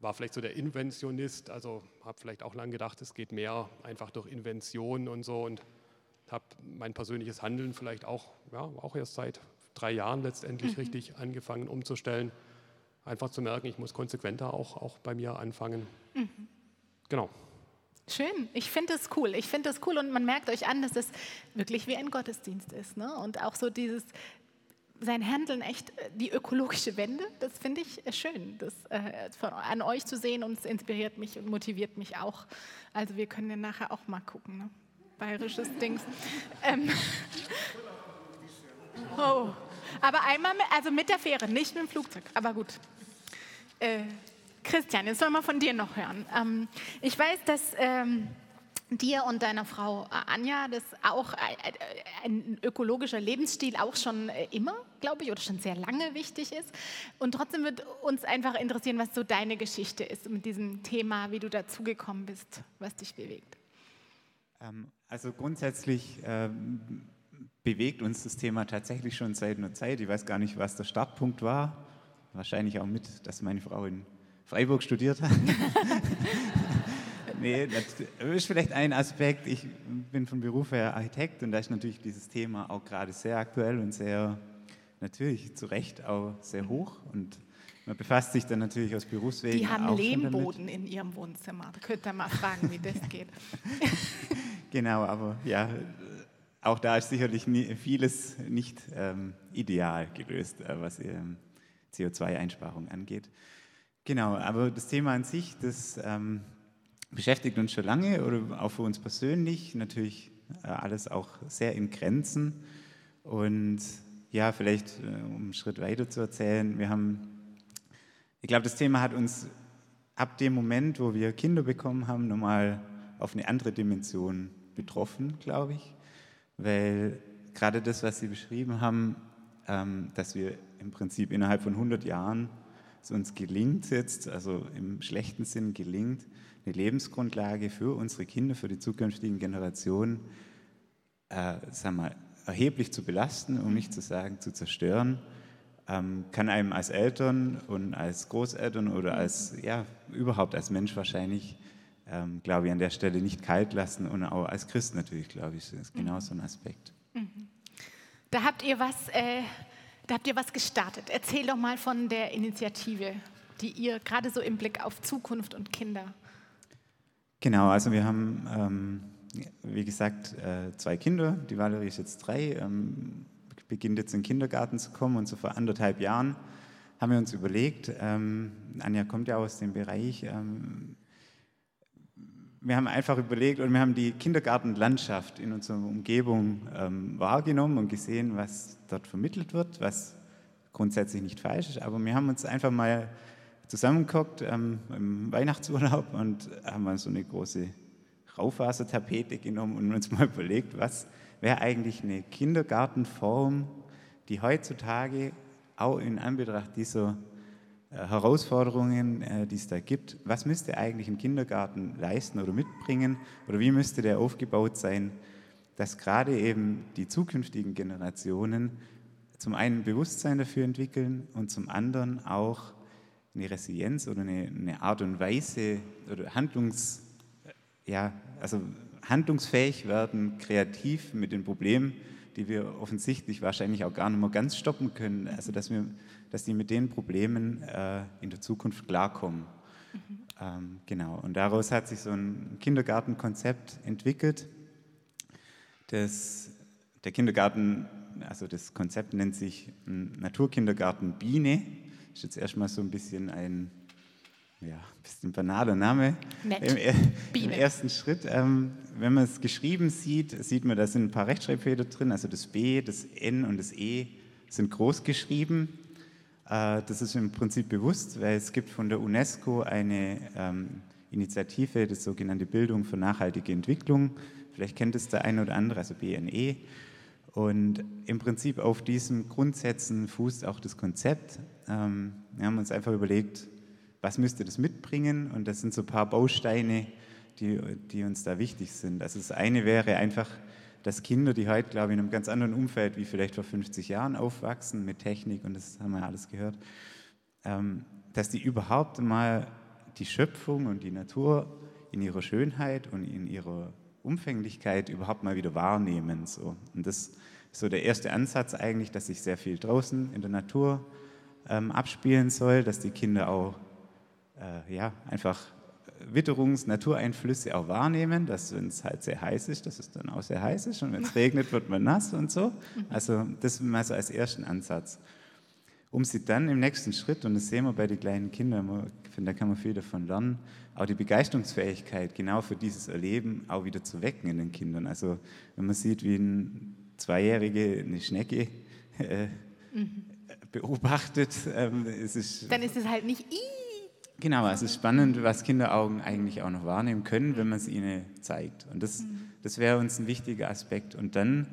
war vielleicht so der Inventionist, also habe vielleicht auch lange gedacht, es geht mehr einfach durch Invention und so und habe mein persönliches Handeln vielleicht auch, ja, auch erst seit drei Jahren letztendlich mhm. richtig angefangen umzustellen. Einfach zu merken, ich muss konsequenter auch, auch bei mir anfangen. Mhm. Genau.
Schön, ich finde es cool. Ich finde es cool und man merkt euch an, dass es wirklich wie ein Gottesdienst ist. Ne? Und auch so dieses, sein Handeln echt äh, die ökologische Wende, das finde ich äh, schön, das äh, von, an euch zu sehen und es inspiriert mich und motiviert mich auch. Also wir können ja nachher auch mal gucken. Ne? Bayerisches Dings. Ähm. Oh. Aber einmal, mit, also mit der Fähre, nicht mit dem Flugzeug. Aber gut. Äh, Christian, jetzt sollen wir von dir noch hören. Ähm, ich weiß, dass ähm, dir und deiner Frau äh, Anja das auch äh, äh, ein ökologischer Lebensstil auch schon immer, glaube ich, oder schon sehr lange wichtig ist. Und trotzdem wird uns einfach interessieren, was so deine Geschichte ist mit diesem Thema, wie du dazugekommen bist, was dich bewegt.
Ähm, also grundsätzlich ähm, bewegt uns das Thema tatsächlich schon seit einer Zeit. Ich weiß gar nicht, was der Startpunkt war. Wahrscheinlich auch mit, dass meine Frau in Freiburg studiert hat. nee, das ist vielleicht ein Aspekt. Ich bin von Beruf her Architekt und da ist natürlich dieses Thema auch gerade sehr aktuell und sehr, natürlich zu Recht auch sehr hoch. Und man befasst sich dann natürlich aus Berufswegen.
Die haben Lehmboden in ihrem Wohnzimmer. Da könnt ihr mal fragen, wie das geht.
genau, aber ja, auch da ist sicherlich nie, vieles nicht ähm, ideal gelöst, äh, was ähm, CO2-Einsparung angeht. Genau, aber das Thema an sich, das ähm, beschäftigt uns schon lange oder auch für uns persönlich natürlich äh, alles auch sehr in Grenzen. Und ja, vielleicht, äh, um einen Schritt weiter zu erzählen, wir haben, ich glaube, das Thema hat uns ab dem Moment, wo wir Kinder bekommen haben, nochmal auf eine andere Dimension betroffen, glaube ich. Weil gerade das, was Sie beschrieben haben, ähm, dass wir im Prinzip innerhalb von 100 Jahren es uns gelingt jetzt, also im schlechten Sinn gelingt, eine Lebensgrundlage für unsere Kinder, für die zukünftigen Generationen, äh, sagen wir, erheblich zu belasten, um nicht zu sagen zu zerstören, ähm, kann einem als Eltern und als Großeltern oder als, ja, überhaupt als Mensch wahrscheinlich, ähm, glaube ich, an der Stelle nicht kalt lassen und auch als Christ natürlich, glaube ich, ist genau so ein Aspekt.
Mhm. Da habt ihr was, äh, da habt ihr was gestartet. Erzähl doch mal von der Initiative, die ihr gerade so im Blick auf Zukunft und Kinder.
Genau, also wir haben ähm, wie gesagt, äh, zwei Kinder. Die Valerie ist jetzt drei, ähm, beginnt jetzt in den Kindergarten zu kommen und so vor anderthalb Jahren haben wir uns überlegt, ähm, Anja kommt ja aus dem Bereich, ähm, wir haben einfach überlegt und wir haben die Kindergartenlandschaft in unserer Umgebung ähm, wahrgenommen und gesehen, was dort vermittelt wird, was grundsätzlich nicht falsch ist, aber wir haben uns einfach mal zusammengeguckt ähm, im Weihnachtsurlaub und haben mal so eine große Raufasertapete genommen und uns mal überlegt, was wäre eigentlich eine Kindergartenform, die heutzutage auch in Anbetracht dieser Herausforderungen, äh, die es da gibt, was müsste eigentlich ein Kindergarten leisten oder mitbringen? Oder wie müsste der aufgebaut sein, dass gerade eben die zukünftigen Generationen zum einen Bewusstsein dafür entwickeln und zum anderen auch eine Resilienz oder eine, eine Art und Weise oder Handlungs ja, also handlungsfähig werden, kreativ mit den Problemen, die wir offensichtlich wahrscheinlich auch gar nicht mehr ganz stoppen können. Also dass, wir, dass die mit den Problemen äh, in der Zukunft klarkommen. Mhm. Ähm, genau, und daraus hat sich so ein Kindergartenkonzept entwickelt. Das, der Kindergarten, also das Konzept nennt sich Naturkindergarten Biene. Das ist jetzt erstmal so ein bisschen ein ja, ein bisschen banaler Name Im, im, ersten Schritt. Ähm, wenn man es geschrieben sieht, sieht man, da sind ein paar Rechtschreibfehler drin, also das B, das N und das E sind groß geschrieben. Äh, das ist im Prinzip bewusst, weil es gibt von der UNESCO eine ähm, Initiative, das sogenannte Bildung für nachhaltige Entwicklung. Vielleicht kennt es der eine oder andere, also BNE. Und im Prinzip auf diesen Grundsätzen fußt auch das Konzept. Ähm, wir haben uns einfach überlegt, was müsste das mitbringen? Und das sind so ein paar Bausteine, die, die uns da wichtig sind. Also das eine wäre einfach, dass Kinder, die heute, glaube ich, in einem ganz anderen Umfeld wie vielleicht vor 50 Jahren aufwachsen, mit Technik, und das haben wir ja alles gehört, ähm, dass die überhaupt mal die Schöpfung und die Natur in ihrer Schönheit und in ihrer Umfänglichkeit überhaupt mal wieder wahrnehmen. So. Und das ist so der erste Ansatz eigentlich, dass sich sehr viel draußen in der Natur ähm, abspielen soll, dass die Kinder auch äh, ja, einfach Witterungs-, Natureinflüsse auch wahrnehmen, dass wenn es halt sehr heiß ist, dass es dann auch sehr heiß ist und wenn es regnet, wird man nass und so. Also das mal so als ersten Ansatz. Um sie dann im nächsten Schritt, und das sehen wir bei den kleinen Kindern, ich finde, da kann man viel davon lernen, auch die Begeisterungsfähigkeit genau für dieses Erleben auch wieder zu wecken in den Kindern. Also wenn man sieht, wie ein Zweijährige eine Schnecke äh, mhm. beobachtet, ähm, es ist,
dann ist es halt nicht, Ii!
Genau, es ist spannend, was Kinderaugen eigentlich auch noch wahrnehmen können, wenn man es ihnen zeigt. Und das, das wäre uns ein wichtiger Aspekt. Und dann,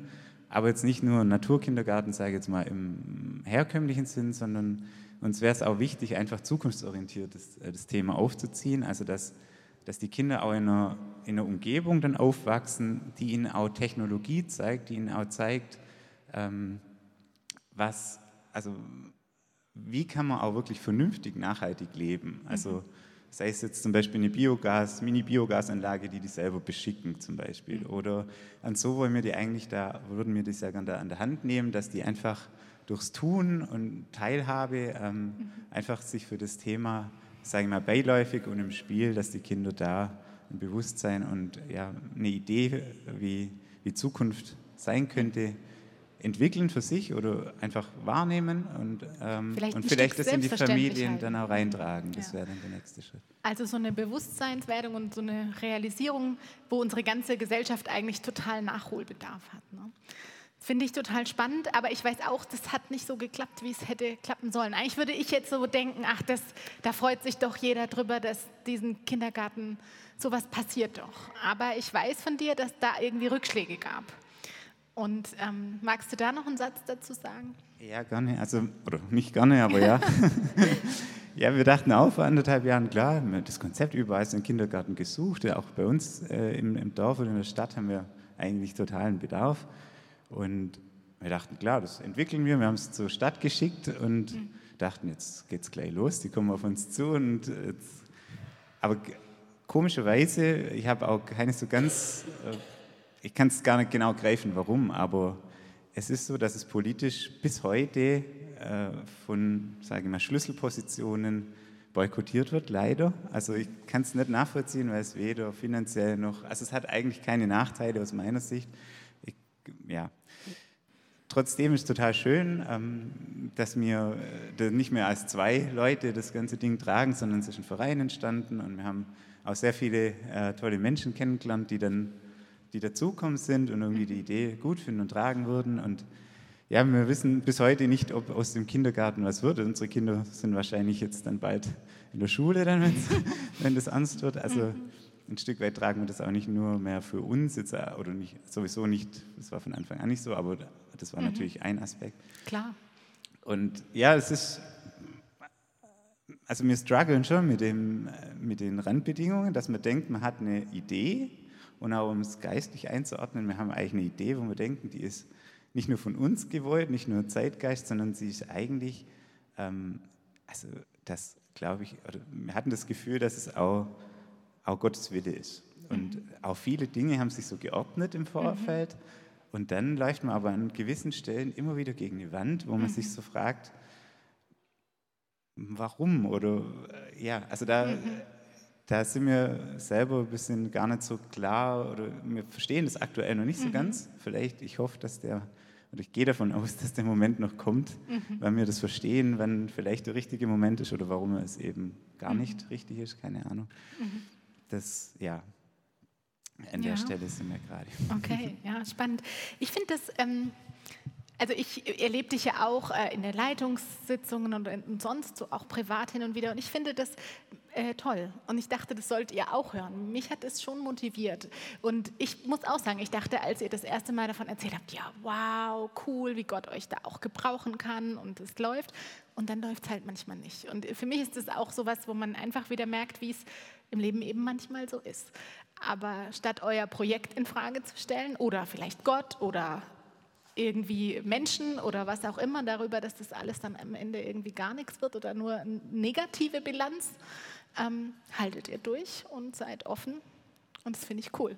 aber jetzt nicht nur Naturkindergarten, sage ich jetzt mal im herkömmlichen Sinn, sondern uns wäre es auch wichtig, einfach zukunftsorientiert das, äh, das Thema aufzuziehen. Also, dass, dass die Kinder auch in einer, in einer Umgebung dann aufwachsen, die ihnen auch Technologie zeigt, die ihnen auch zeigt, ähm, was, also wie kann man auch wirklich vernünftig nachhaltig leben? Also mhm. sei es jetzt zum Beispiel eine Biogas, Mini-Biogasanlage, die die selber beschicken zum Beispiel. Mhm. Oder an so wollen wir die eigentlich da, würden wir die sehr gerne an der Hand nehmen, dass die einfach durchs Tun und Teilhabe ähm, mhm. einfach sich für das Thema, sagen wir mal, beiläufig und im Spiel, dass die Kinder da ein Bewusstsein und ja, eine Idee, wie, wie Zukunft sein könnte, entwickeln für sich oder einfach wahrnehmen und ähm,
Vielleicht
und vielleicht das in die Familien dann auch reintragen. Das
Ja.
wäre dann der nächste Schritt.
Also so eine Bewusstseinswerdung und so eine Realisierung, wo unsere ganze Gesellschaft eigentlich total Nachholbedarf hat. Ne? Das Finde ich total spannend, aber ich weiß auch, das hat nicht so geklappt, wie es hätte klappen sollen. Eigentlich würde ich jetzt so denken, ach, das, da freut sich doch jeder drüber, dass diesen Kindergarten sowas passiert doch. Aber ich weiß von dir, dass da irgendwie Rückschläge gab. Und ähm, magst du da noch einen Satz dazu sagen?
Ja, gerne. Also, oder nicht gerne, aber ja. ja, wir dachten auch vor anderthalb Jahren, klar, haben wir das Konzept überall ist ein Kindergarten gesucht. Auch bei uns äh, im, im Dorf oder in der Stadt haben wir eigentlich totalen Bedarf. Und wir dachten, klar, das entwickeln wir. Wir haben es zur Stadt geschickt und dachten, jetzt geht es gleich los. Die kommen auf uns zu. Und jetzt, aber komischerweise, ich habe auch keine so ganz, äh, ich kann es gar nicht genau greifen, warum, aber es ist so, dass es politisch bis heute äh, von, sage ich mal, Schlüsselpositionen boykottiert wird, leider. Also ich kann es nicht nachvollziehen, weil es weder finanziell noch, also es hat eigentlich keine Nachteile aus meiner Sicht. Ich, ja. Trotzdem ist es total schön, ähm, dass wir äh, nicht mehr als zwei Leute das ganze Ding tragen, sondern es ist ein Verein entstanden und wir haben auch sehr viele äh, tolle Menschen kennengelernt, die dann die dazukommen sind und irgendwie die Idee gut finden und tragen würden. Und ja, wir wissen bis heute nicht, ob aus dem Kindergarten was wird. Unsere Kinder sind wahrscheinlich jetzt dann bald in der Schule, dann, wenn das ernst wird. Also ein Stück weit tragen wir das auch nicht nur mehr für uns jetzt, äh, oder nicht, sowieso nicht, das war von Anfang an nicht so, aber das war natürlich ein Aspekt.
Klar.
Und ja, es ist, also wir strugglen schon mit, dem, äh, mit den Randbedingungen, dass man denkt, man hat eine Idee und auch um es geistlich einzuordnen, wir haben eigentlich eine Idee, wo wir denken, die ist nicht nur von uns gewollt, nicht nur Zeitgeist, sondern sie ist eigentlich, ähm, also das glaube ich, oder wir hatten das Gefühl, dass es auch, auch Gottes Wille ist. Und auch viele Dinge haben sich so geordnet im Vorfeld. Und dann läuft man aber an gewissen Stellen immer wieder gegen die Wand, wo man sich so fragt, warum? Oder äh, ja, also da, da sind wir selber ein bisschen gar nicht so klar oder wir verstehen das aktuell noch nicht so ganz. Vielleicht, ich hoffe, dass der, oder ich gehe davon aus, dass der Moment noch kommt, weil wir das verstehen, wann vielleicht der richtige Moment ist oder warum es eben gar nicht richtig ist, keine Ahnung. Das, ja, an der
Ja.
Stelle sind wir gerade.
Okay, ja, spannend. Ich finde das, ähm, also ich erlebe dich ja auch äh, in den Leitungssitzungen und sonst so auch privat hin und wieder und ich finde das äh, toll und ich dachte, das sollt ihr auch hören. Mich hat es schon motiviert und ich muss auch sagen, ich dachte, als ihr das erste Mal davon erzählt habt, ja, wow, cool, wie Gott euch da auch gebrauchen kann und es läuft und dann läuft es halt manchmal nicht. Und für mich ist es auch sowas, wo man einfach wieder merkt, wie es im Leben eben manchmal so ist. Aber statt euer Projekt in Frage zu stellen oder vielleicht Gott oder irgendwie Menschen oder was auch immer darüber, dass das alles dann am Ende irgendwie gar nichts wird oder nur eine negative Bilanz, ähm, haltet ihr durch und seid offen. Und das finde ich cool.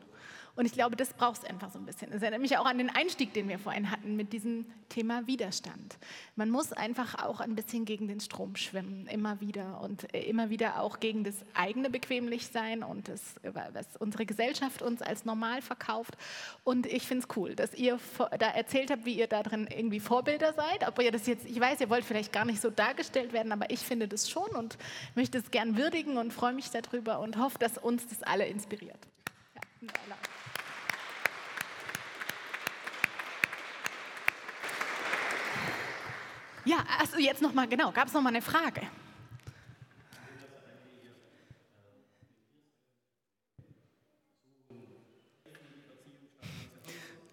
Und ich glaube, das braucht es einfach so ein bisschen. Es erinnert mich auch an den Einstieg, den wir vorhin hatten mit diesem Thema Widerstand. Man muss einfach auch ein bisschen gegen den Strom schwimmen, immer wieder und äh, immer wieder auch gegen das eigene Bequemlichsein und das, was unsere Gesellschaft uns als normal verkauft. Und ich finde es cool, dass ihr da erzählt habt, wie ihr da drin irgendwie Vorbilder seid. Ob ihr das jetzt, ich weiß, ihr wollt vielleicht gar nicht so dargestellt werden, aber ich finde das schon und möchte es gern würdigen und freue mich darüber und hoffe, dass uns das alle inspiriert. Ja, und alle. Ja, also jetzt nochmal, genau, gab es nochmal eine Frage?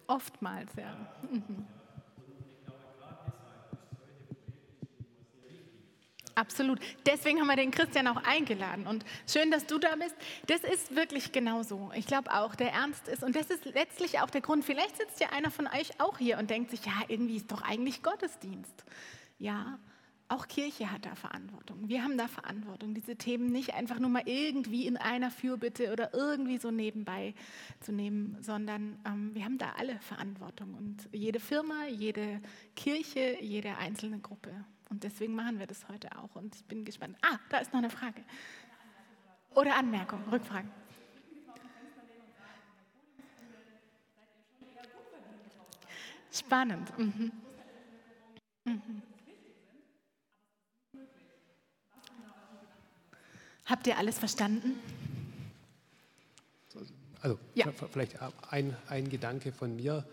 Oftmals, ja. Mhm. Absolut. Deswegen haben wir den Christian auch eingeladen. Und schön, dass du da bist. Das ist wirklich genauso. Ich glaube auch, der Ernst ist, und das ist letztlich auch der Grund, vielleicht sitzt ja einer von euch auch hier und denkt sich, ja, irgendwie ist doch eigentlich Gottesdienst. Ja, auch Kirche hat da Verantwortung. Wir haben da Verantwortung, diese Themen nicht einfach nur mal irgendwie in einer Fürbitte oder irgendwie so nebenbei zu nehmen, sondern ähm, wir haben da alle Verantwortung. Und jede Firma, jede Kirche, jede einzelne Gruppe. Und deswegen machen wir das heute auch. Und ich bin gespannt. Ah, da ist noch eine Frage. Oder Anmerkung, Rückfrage. Spannend. Mhm. Mhm. Habt ihr alles verstanden?
Also ja. vielleicht ein, ein Gedanke von mir.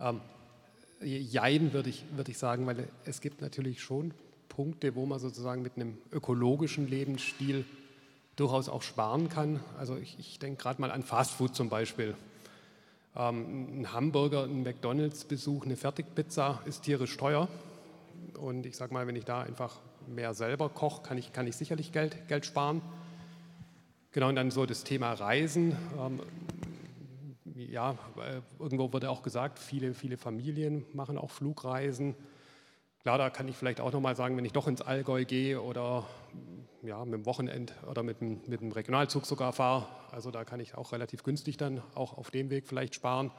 Ähm, jein würde ich, würd ich sagen, weil es gibt natürlich schon Punkte, wo man sozusagen mit einem ökologischen Lebensstil durchaus auch sparen kann. Also ich, ich denke gerade mal an Fastfood zum Beispiel. Ähm, ein Hamburger, ein McDonalds-Besuch, eine Fertigpizza ist tierisch teuer. Und ich sage mal, wenn ich da einfach mehr selber koche, kann ich, kann ich sicherlich Geld, Geld sparen. Genau, und dann so das Thema Reisen. Ähm, ja, äh, irgendwo wurde auch gesagt, viele, viele Familien machen auch Flugreisen. Klar, da kann ich vielleicht auch nochmal sagen, wenn ich doch ins Allgäu gehe oder ja, mit dem Wochenend oder mit dem, mit dem Regionalzug sogar fahre, also da kann ich auch relativ günstig dann auch auf dem Weg vielleicht sparen.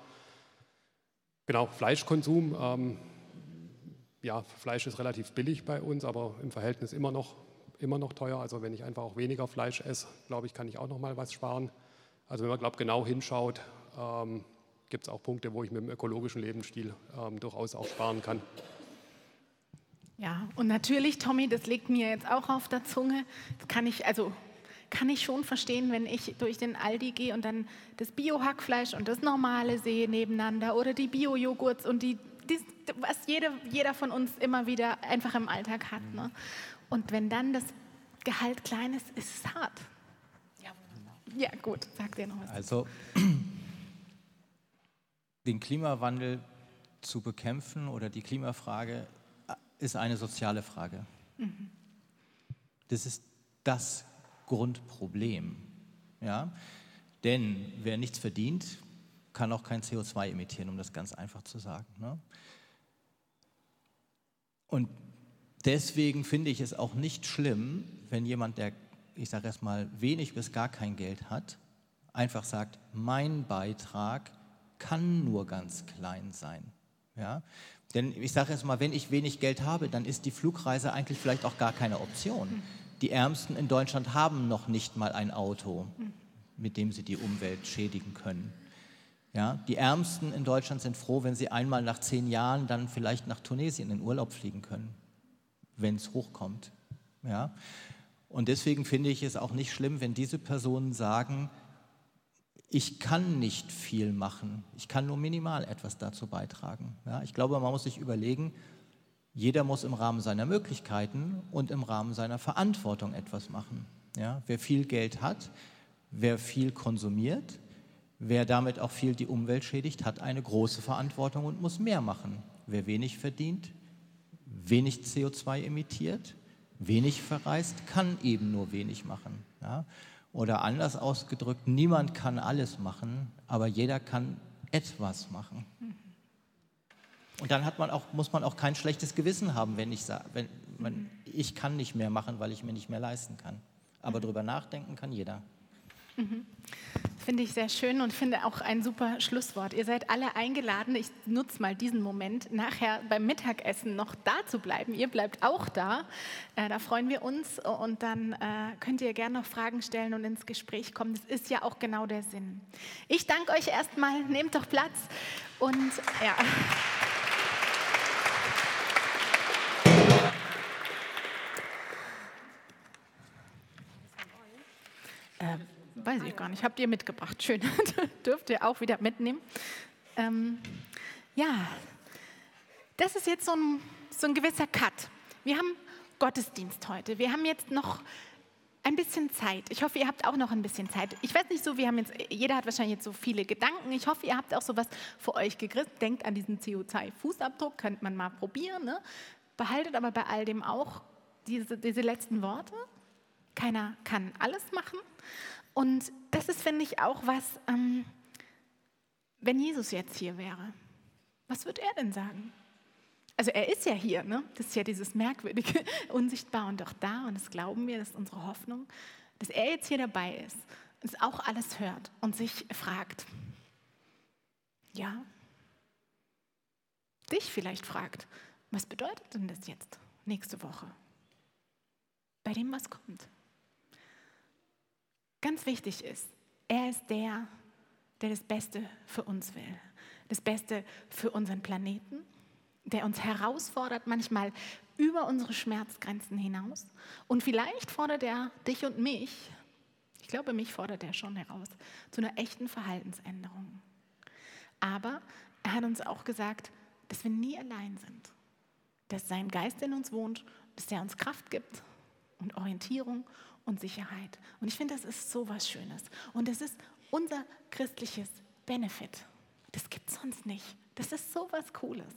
Genau, Fleischkonsum. Ähm, ja, Fleisch ist relativ billig bei uns, aber im Verhältnis immer noch, immer noch teuer. Also wenn ich einfach auch weniger Fleisch esse, glaube ich, kann ich auch noch mal was sparen. Also wenn man, glaube genau hinschaut, ähm, gibt es auch Punkte, wo ich mit dem ökologischen Lebensstil ähm, durchaus auch sparen kann.
Ja, und natürlich, Tommy, das liegt mir jetzt auch auf der Zunge. Das kann ich, also kann ich schon verstehen, wenn ich durch den Aldi gehe und dann das Bio-Hackfleisch und das normale sehe nebeneinander oder die Bio-Joghurts und die, die, was jeder, jeder von uns immer wieder einfach im Alltag hat. Ne? Und wenn dann das Gehalt klein ist, ist es hart. Ja, ja gut, sag dir noch was.
Also, den Klimawandel zu bekämpfen oder die Klimafrage ist eine soziale Frage. Mhm. Das ist das Grundproblem. Ja? Denn wer nichts verdient, kann auch kein CO2 emittieren, um das ganz einfach zu sagen. Ne? Und deswegen finde ich es auch nicht schlimm, wenn jemand, der, ich sage erst mal, wenig bis gar kein Geld hat, einfach sagt, mein Beitrag kann nur ganz klein sein. Ja? Denn ich sage jetzt mal, wenn ich wenig Geld habe, dann ist die Flugreise eigentlich vielleicht auch gar keine Option. Die Ärmsten in Deutschland haben noch nicht mal ein Auto, mit dem sie die Umwelt schädigen können. Ja, die Ärmsten in Deutschland sind froh, wenn sie einmal nach zehn Jahren dann vielleicht nach Tunesien in Urlaub fliegen können, wenn es hochkommt. Ja? Und deswegen finde ich es auch nicht schlimm, wenn diese Personen sagen, ich kann nicht viel machen, ich kann nur minimal etwas dazu beitragen. Ja, ich glaube, man muss sich überlegen, jeder muss im Rahmen seiner Möglichkeiten und im Rahmen seiner Verantwortung etwas machen. Ja, wer viel Geld hat, wer viel konsumiert, wer damit auch viel die Umwelt schädigt, hat eine große Verantwortung und muss mehr machen. Wer wenig verdient, wenig CO2 emittiert, wenig verreist, kann eben nur wenig machen. Ja? Oder anders ausgedrückt, niemand kann alles machen, aber jeder kann etwas machen. Und dann hat man auch, muss man auch kein schlechtes Gewissen haben, wenn ich sage, wenn, wenn, ich kann nicht mehr machen, weil ich mir nicht mehr leisten kann. Aber darüber nachdenken kann jeder.
Mhm. Finde ich sehr schön und finde auch ein super Schlusswort. Ihr seid alle eingeladen. Ich nutze mal diesen Moment, nachher beim Mittagessen noch da zu bleiben. Ihr bleibt auch da. Äh, da freuen wir uns und dann äh, könnt ihr gerne noch Fragen stellen und ins Gespräch kommen. Das ist ja auch genau der Sinn. Ich danke euch erstmal. Nehmt doch Platz und ja. Ähm, weiß ich gar nicht. Habt ihr mitgebracht? Schön. Dürft ihr auch wieder mitnehmen. Ähm, ja, das ist jetzt so ein, so ein gewisser Cut. Wir haben Gottesdienst heute. Wir haben jetzt noch ein bisschen Zeit. Ich hoffe, ihr habt auch noch ein bisschen Zeit. Ich weiß nicht so, wir haben jetzt, jeder hat wahrscheinlich jetzt so viele Gedanken. Ich hoffe, ihr habt auch sowas für euch gegriffen. Denkt an diesen CO2-Fußabdruck, könnte man mal probieren. Ne? Behaltet aber bei all dem auch diese, diese letzten Worte. Keiner kann alles machen. Und das ist, finde ich, auch was, ähm, wenn Jesus jetzt hier wäre, was würde er denn sagen? Also er ist ja hier, ne? das ist ja dieses merkwürdige, unsichtbar und doch da und das glauben wir, das ist unsere Hoffnung, dass er jetzt hier dabei ist es auch alles hört und sich fragt, ja, dich vielleicht fragt, was bedeutet denn das jetzt nächste Woche? Bei dem, was kommt ganz wichtig ist, er ist der, der das Beste für uns will. das Beste für unseren Planeten, der uns herausfordert, manchmal über unsere Schmerzgrenzen hinaus. Und vielleicht fordert er dich und mich, ich glaube, mich fordert er schon heraus, zu einer echten Verhaltensänderung. Aber er hat uns auch gesagt, dass wir nie allein sind, dass sein Geist in uns wohnt, dass er uns Kraft gibt und Orientierung und Sicherheit. Und ich finde, das ist so was Schönes. Und das ist unser christliches Benefit. Das gibt es sonst nicht. Das ist so was Cooles.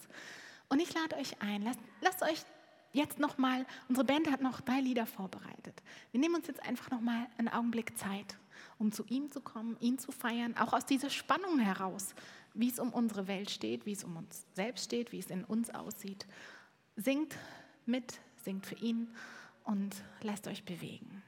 Und ich lade euch ein, lasst, lasst euch jetzt nochmal, unsere Band hat noch drei Lieder vorbereitet. Wir nehmen uns jetzt einfach nochmal einen Augenblick Zeit, um zu ihm zu kommen, ihn zu feiern, auch aus dieser Spannung heraus, wie es um unsere Welt steht, wie es um uns selbst steht, wie es in uns aussieht. Singt mit, singt für ihn und lasst euch bewegen.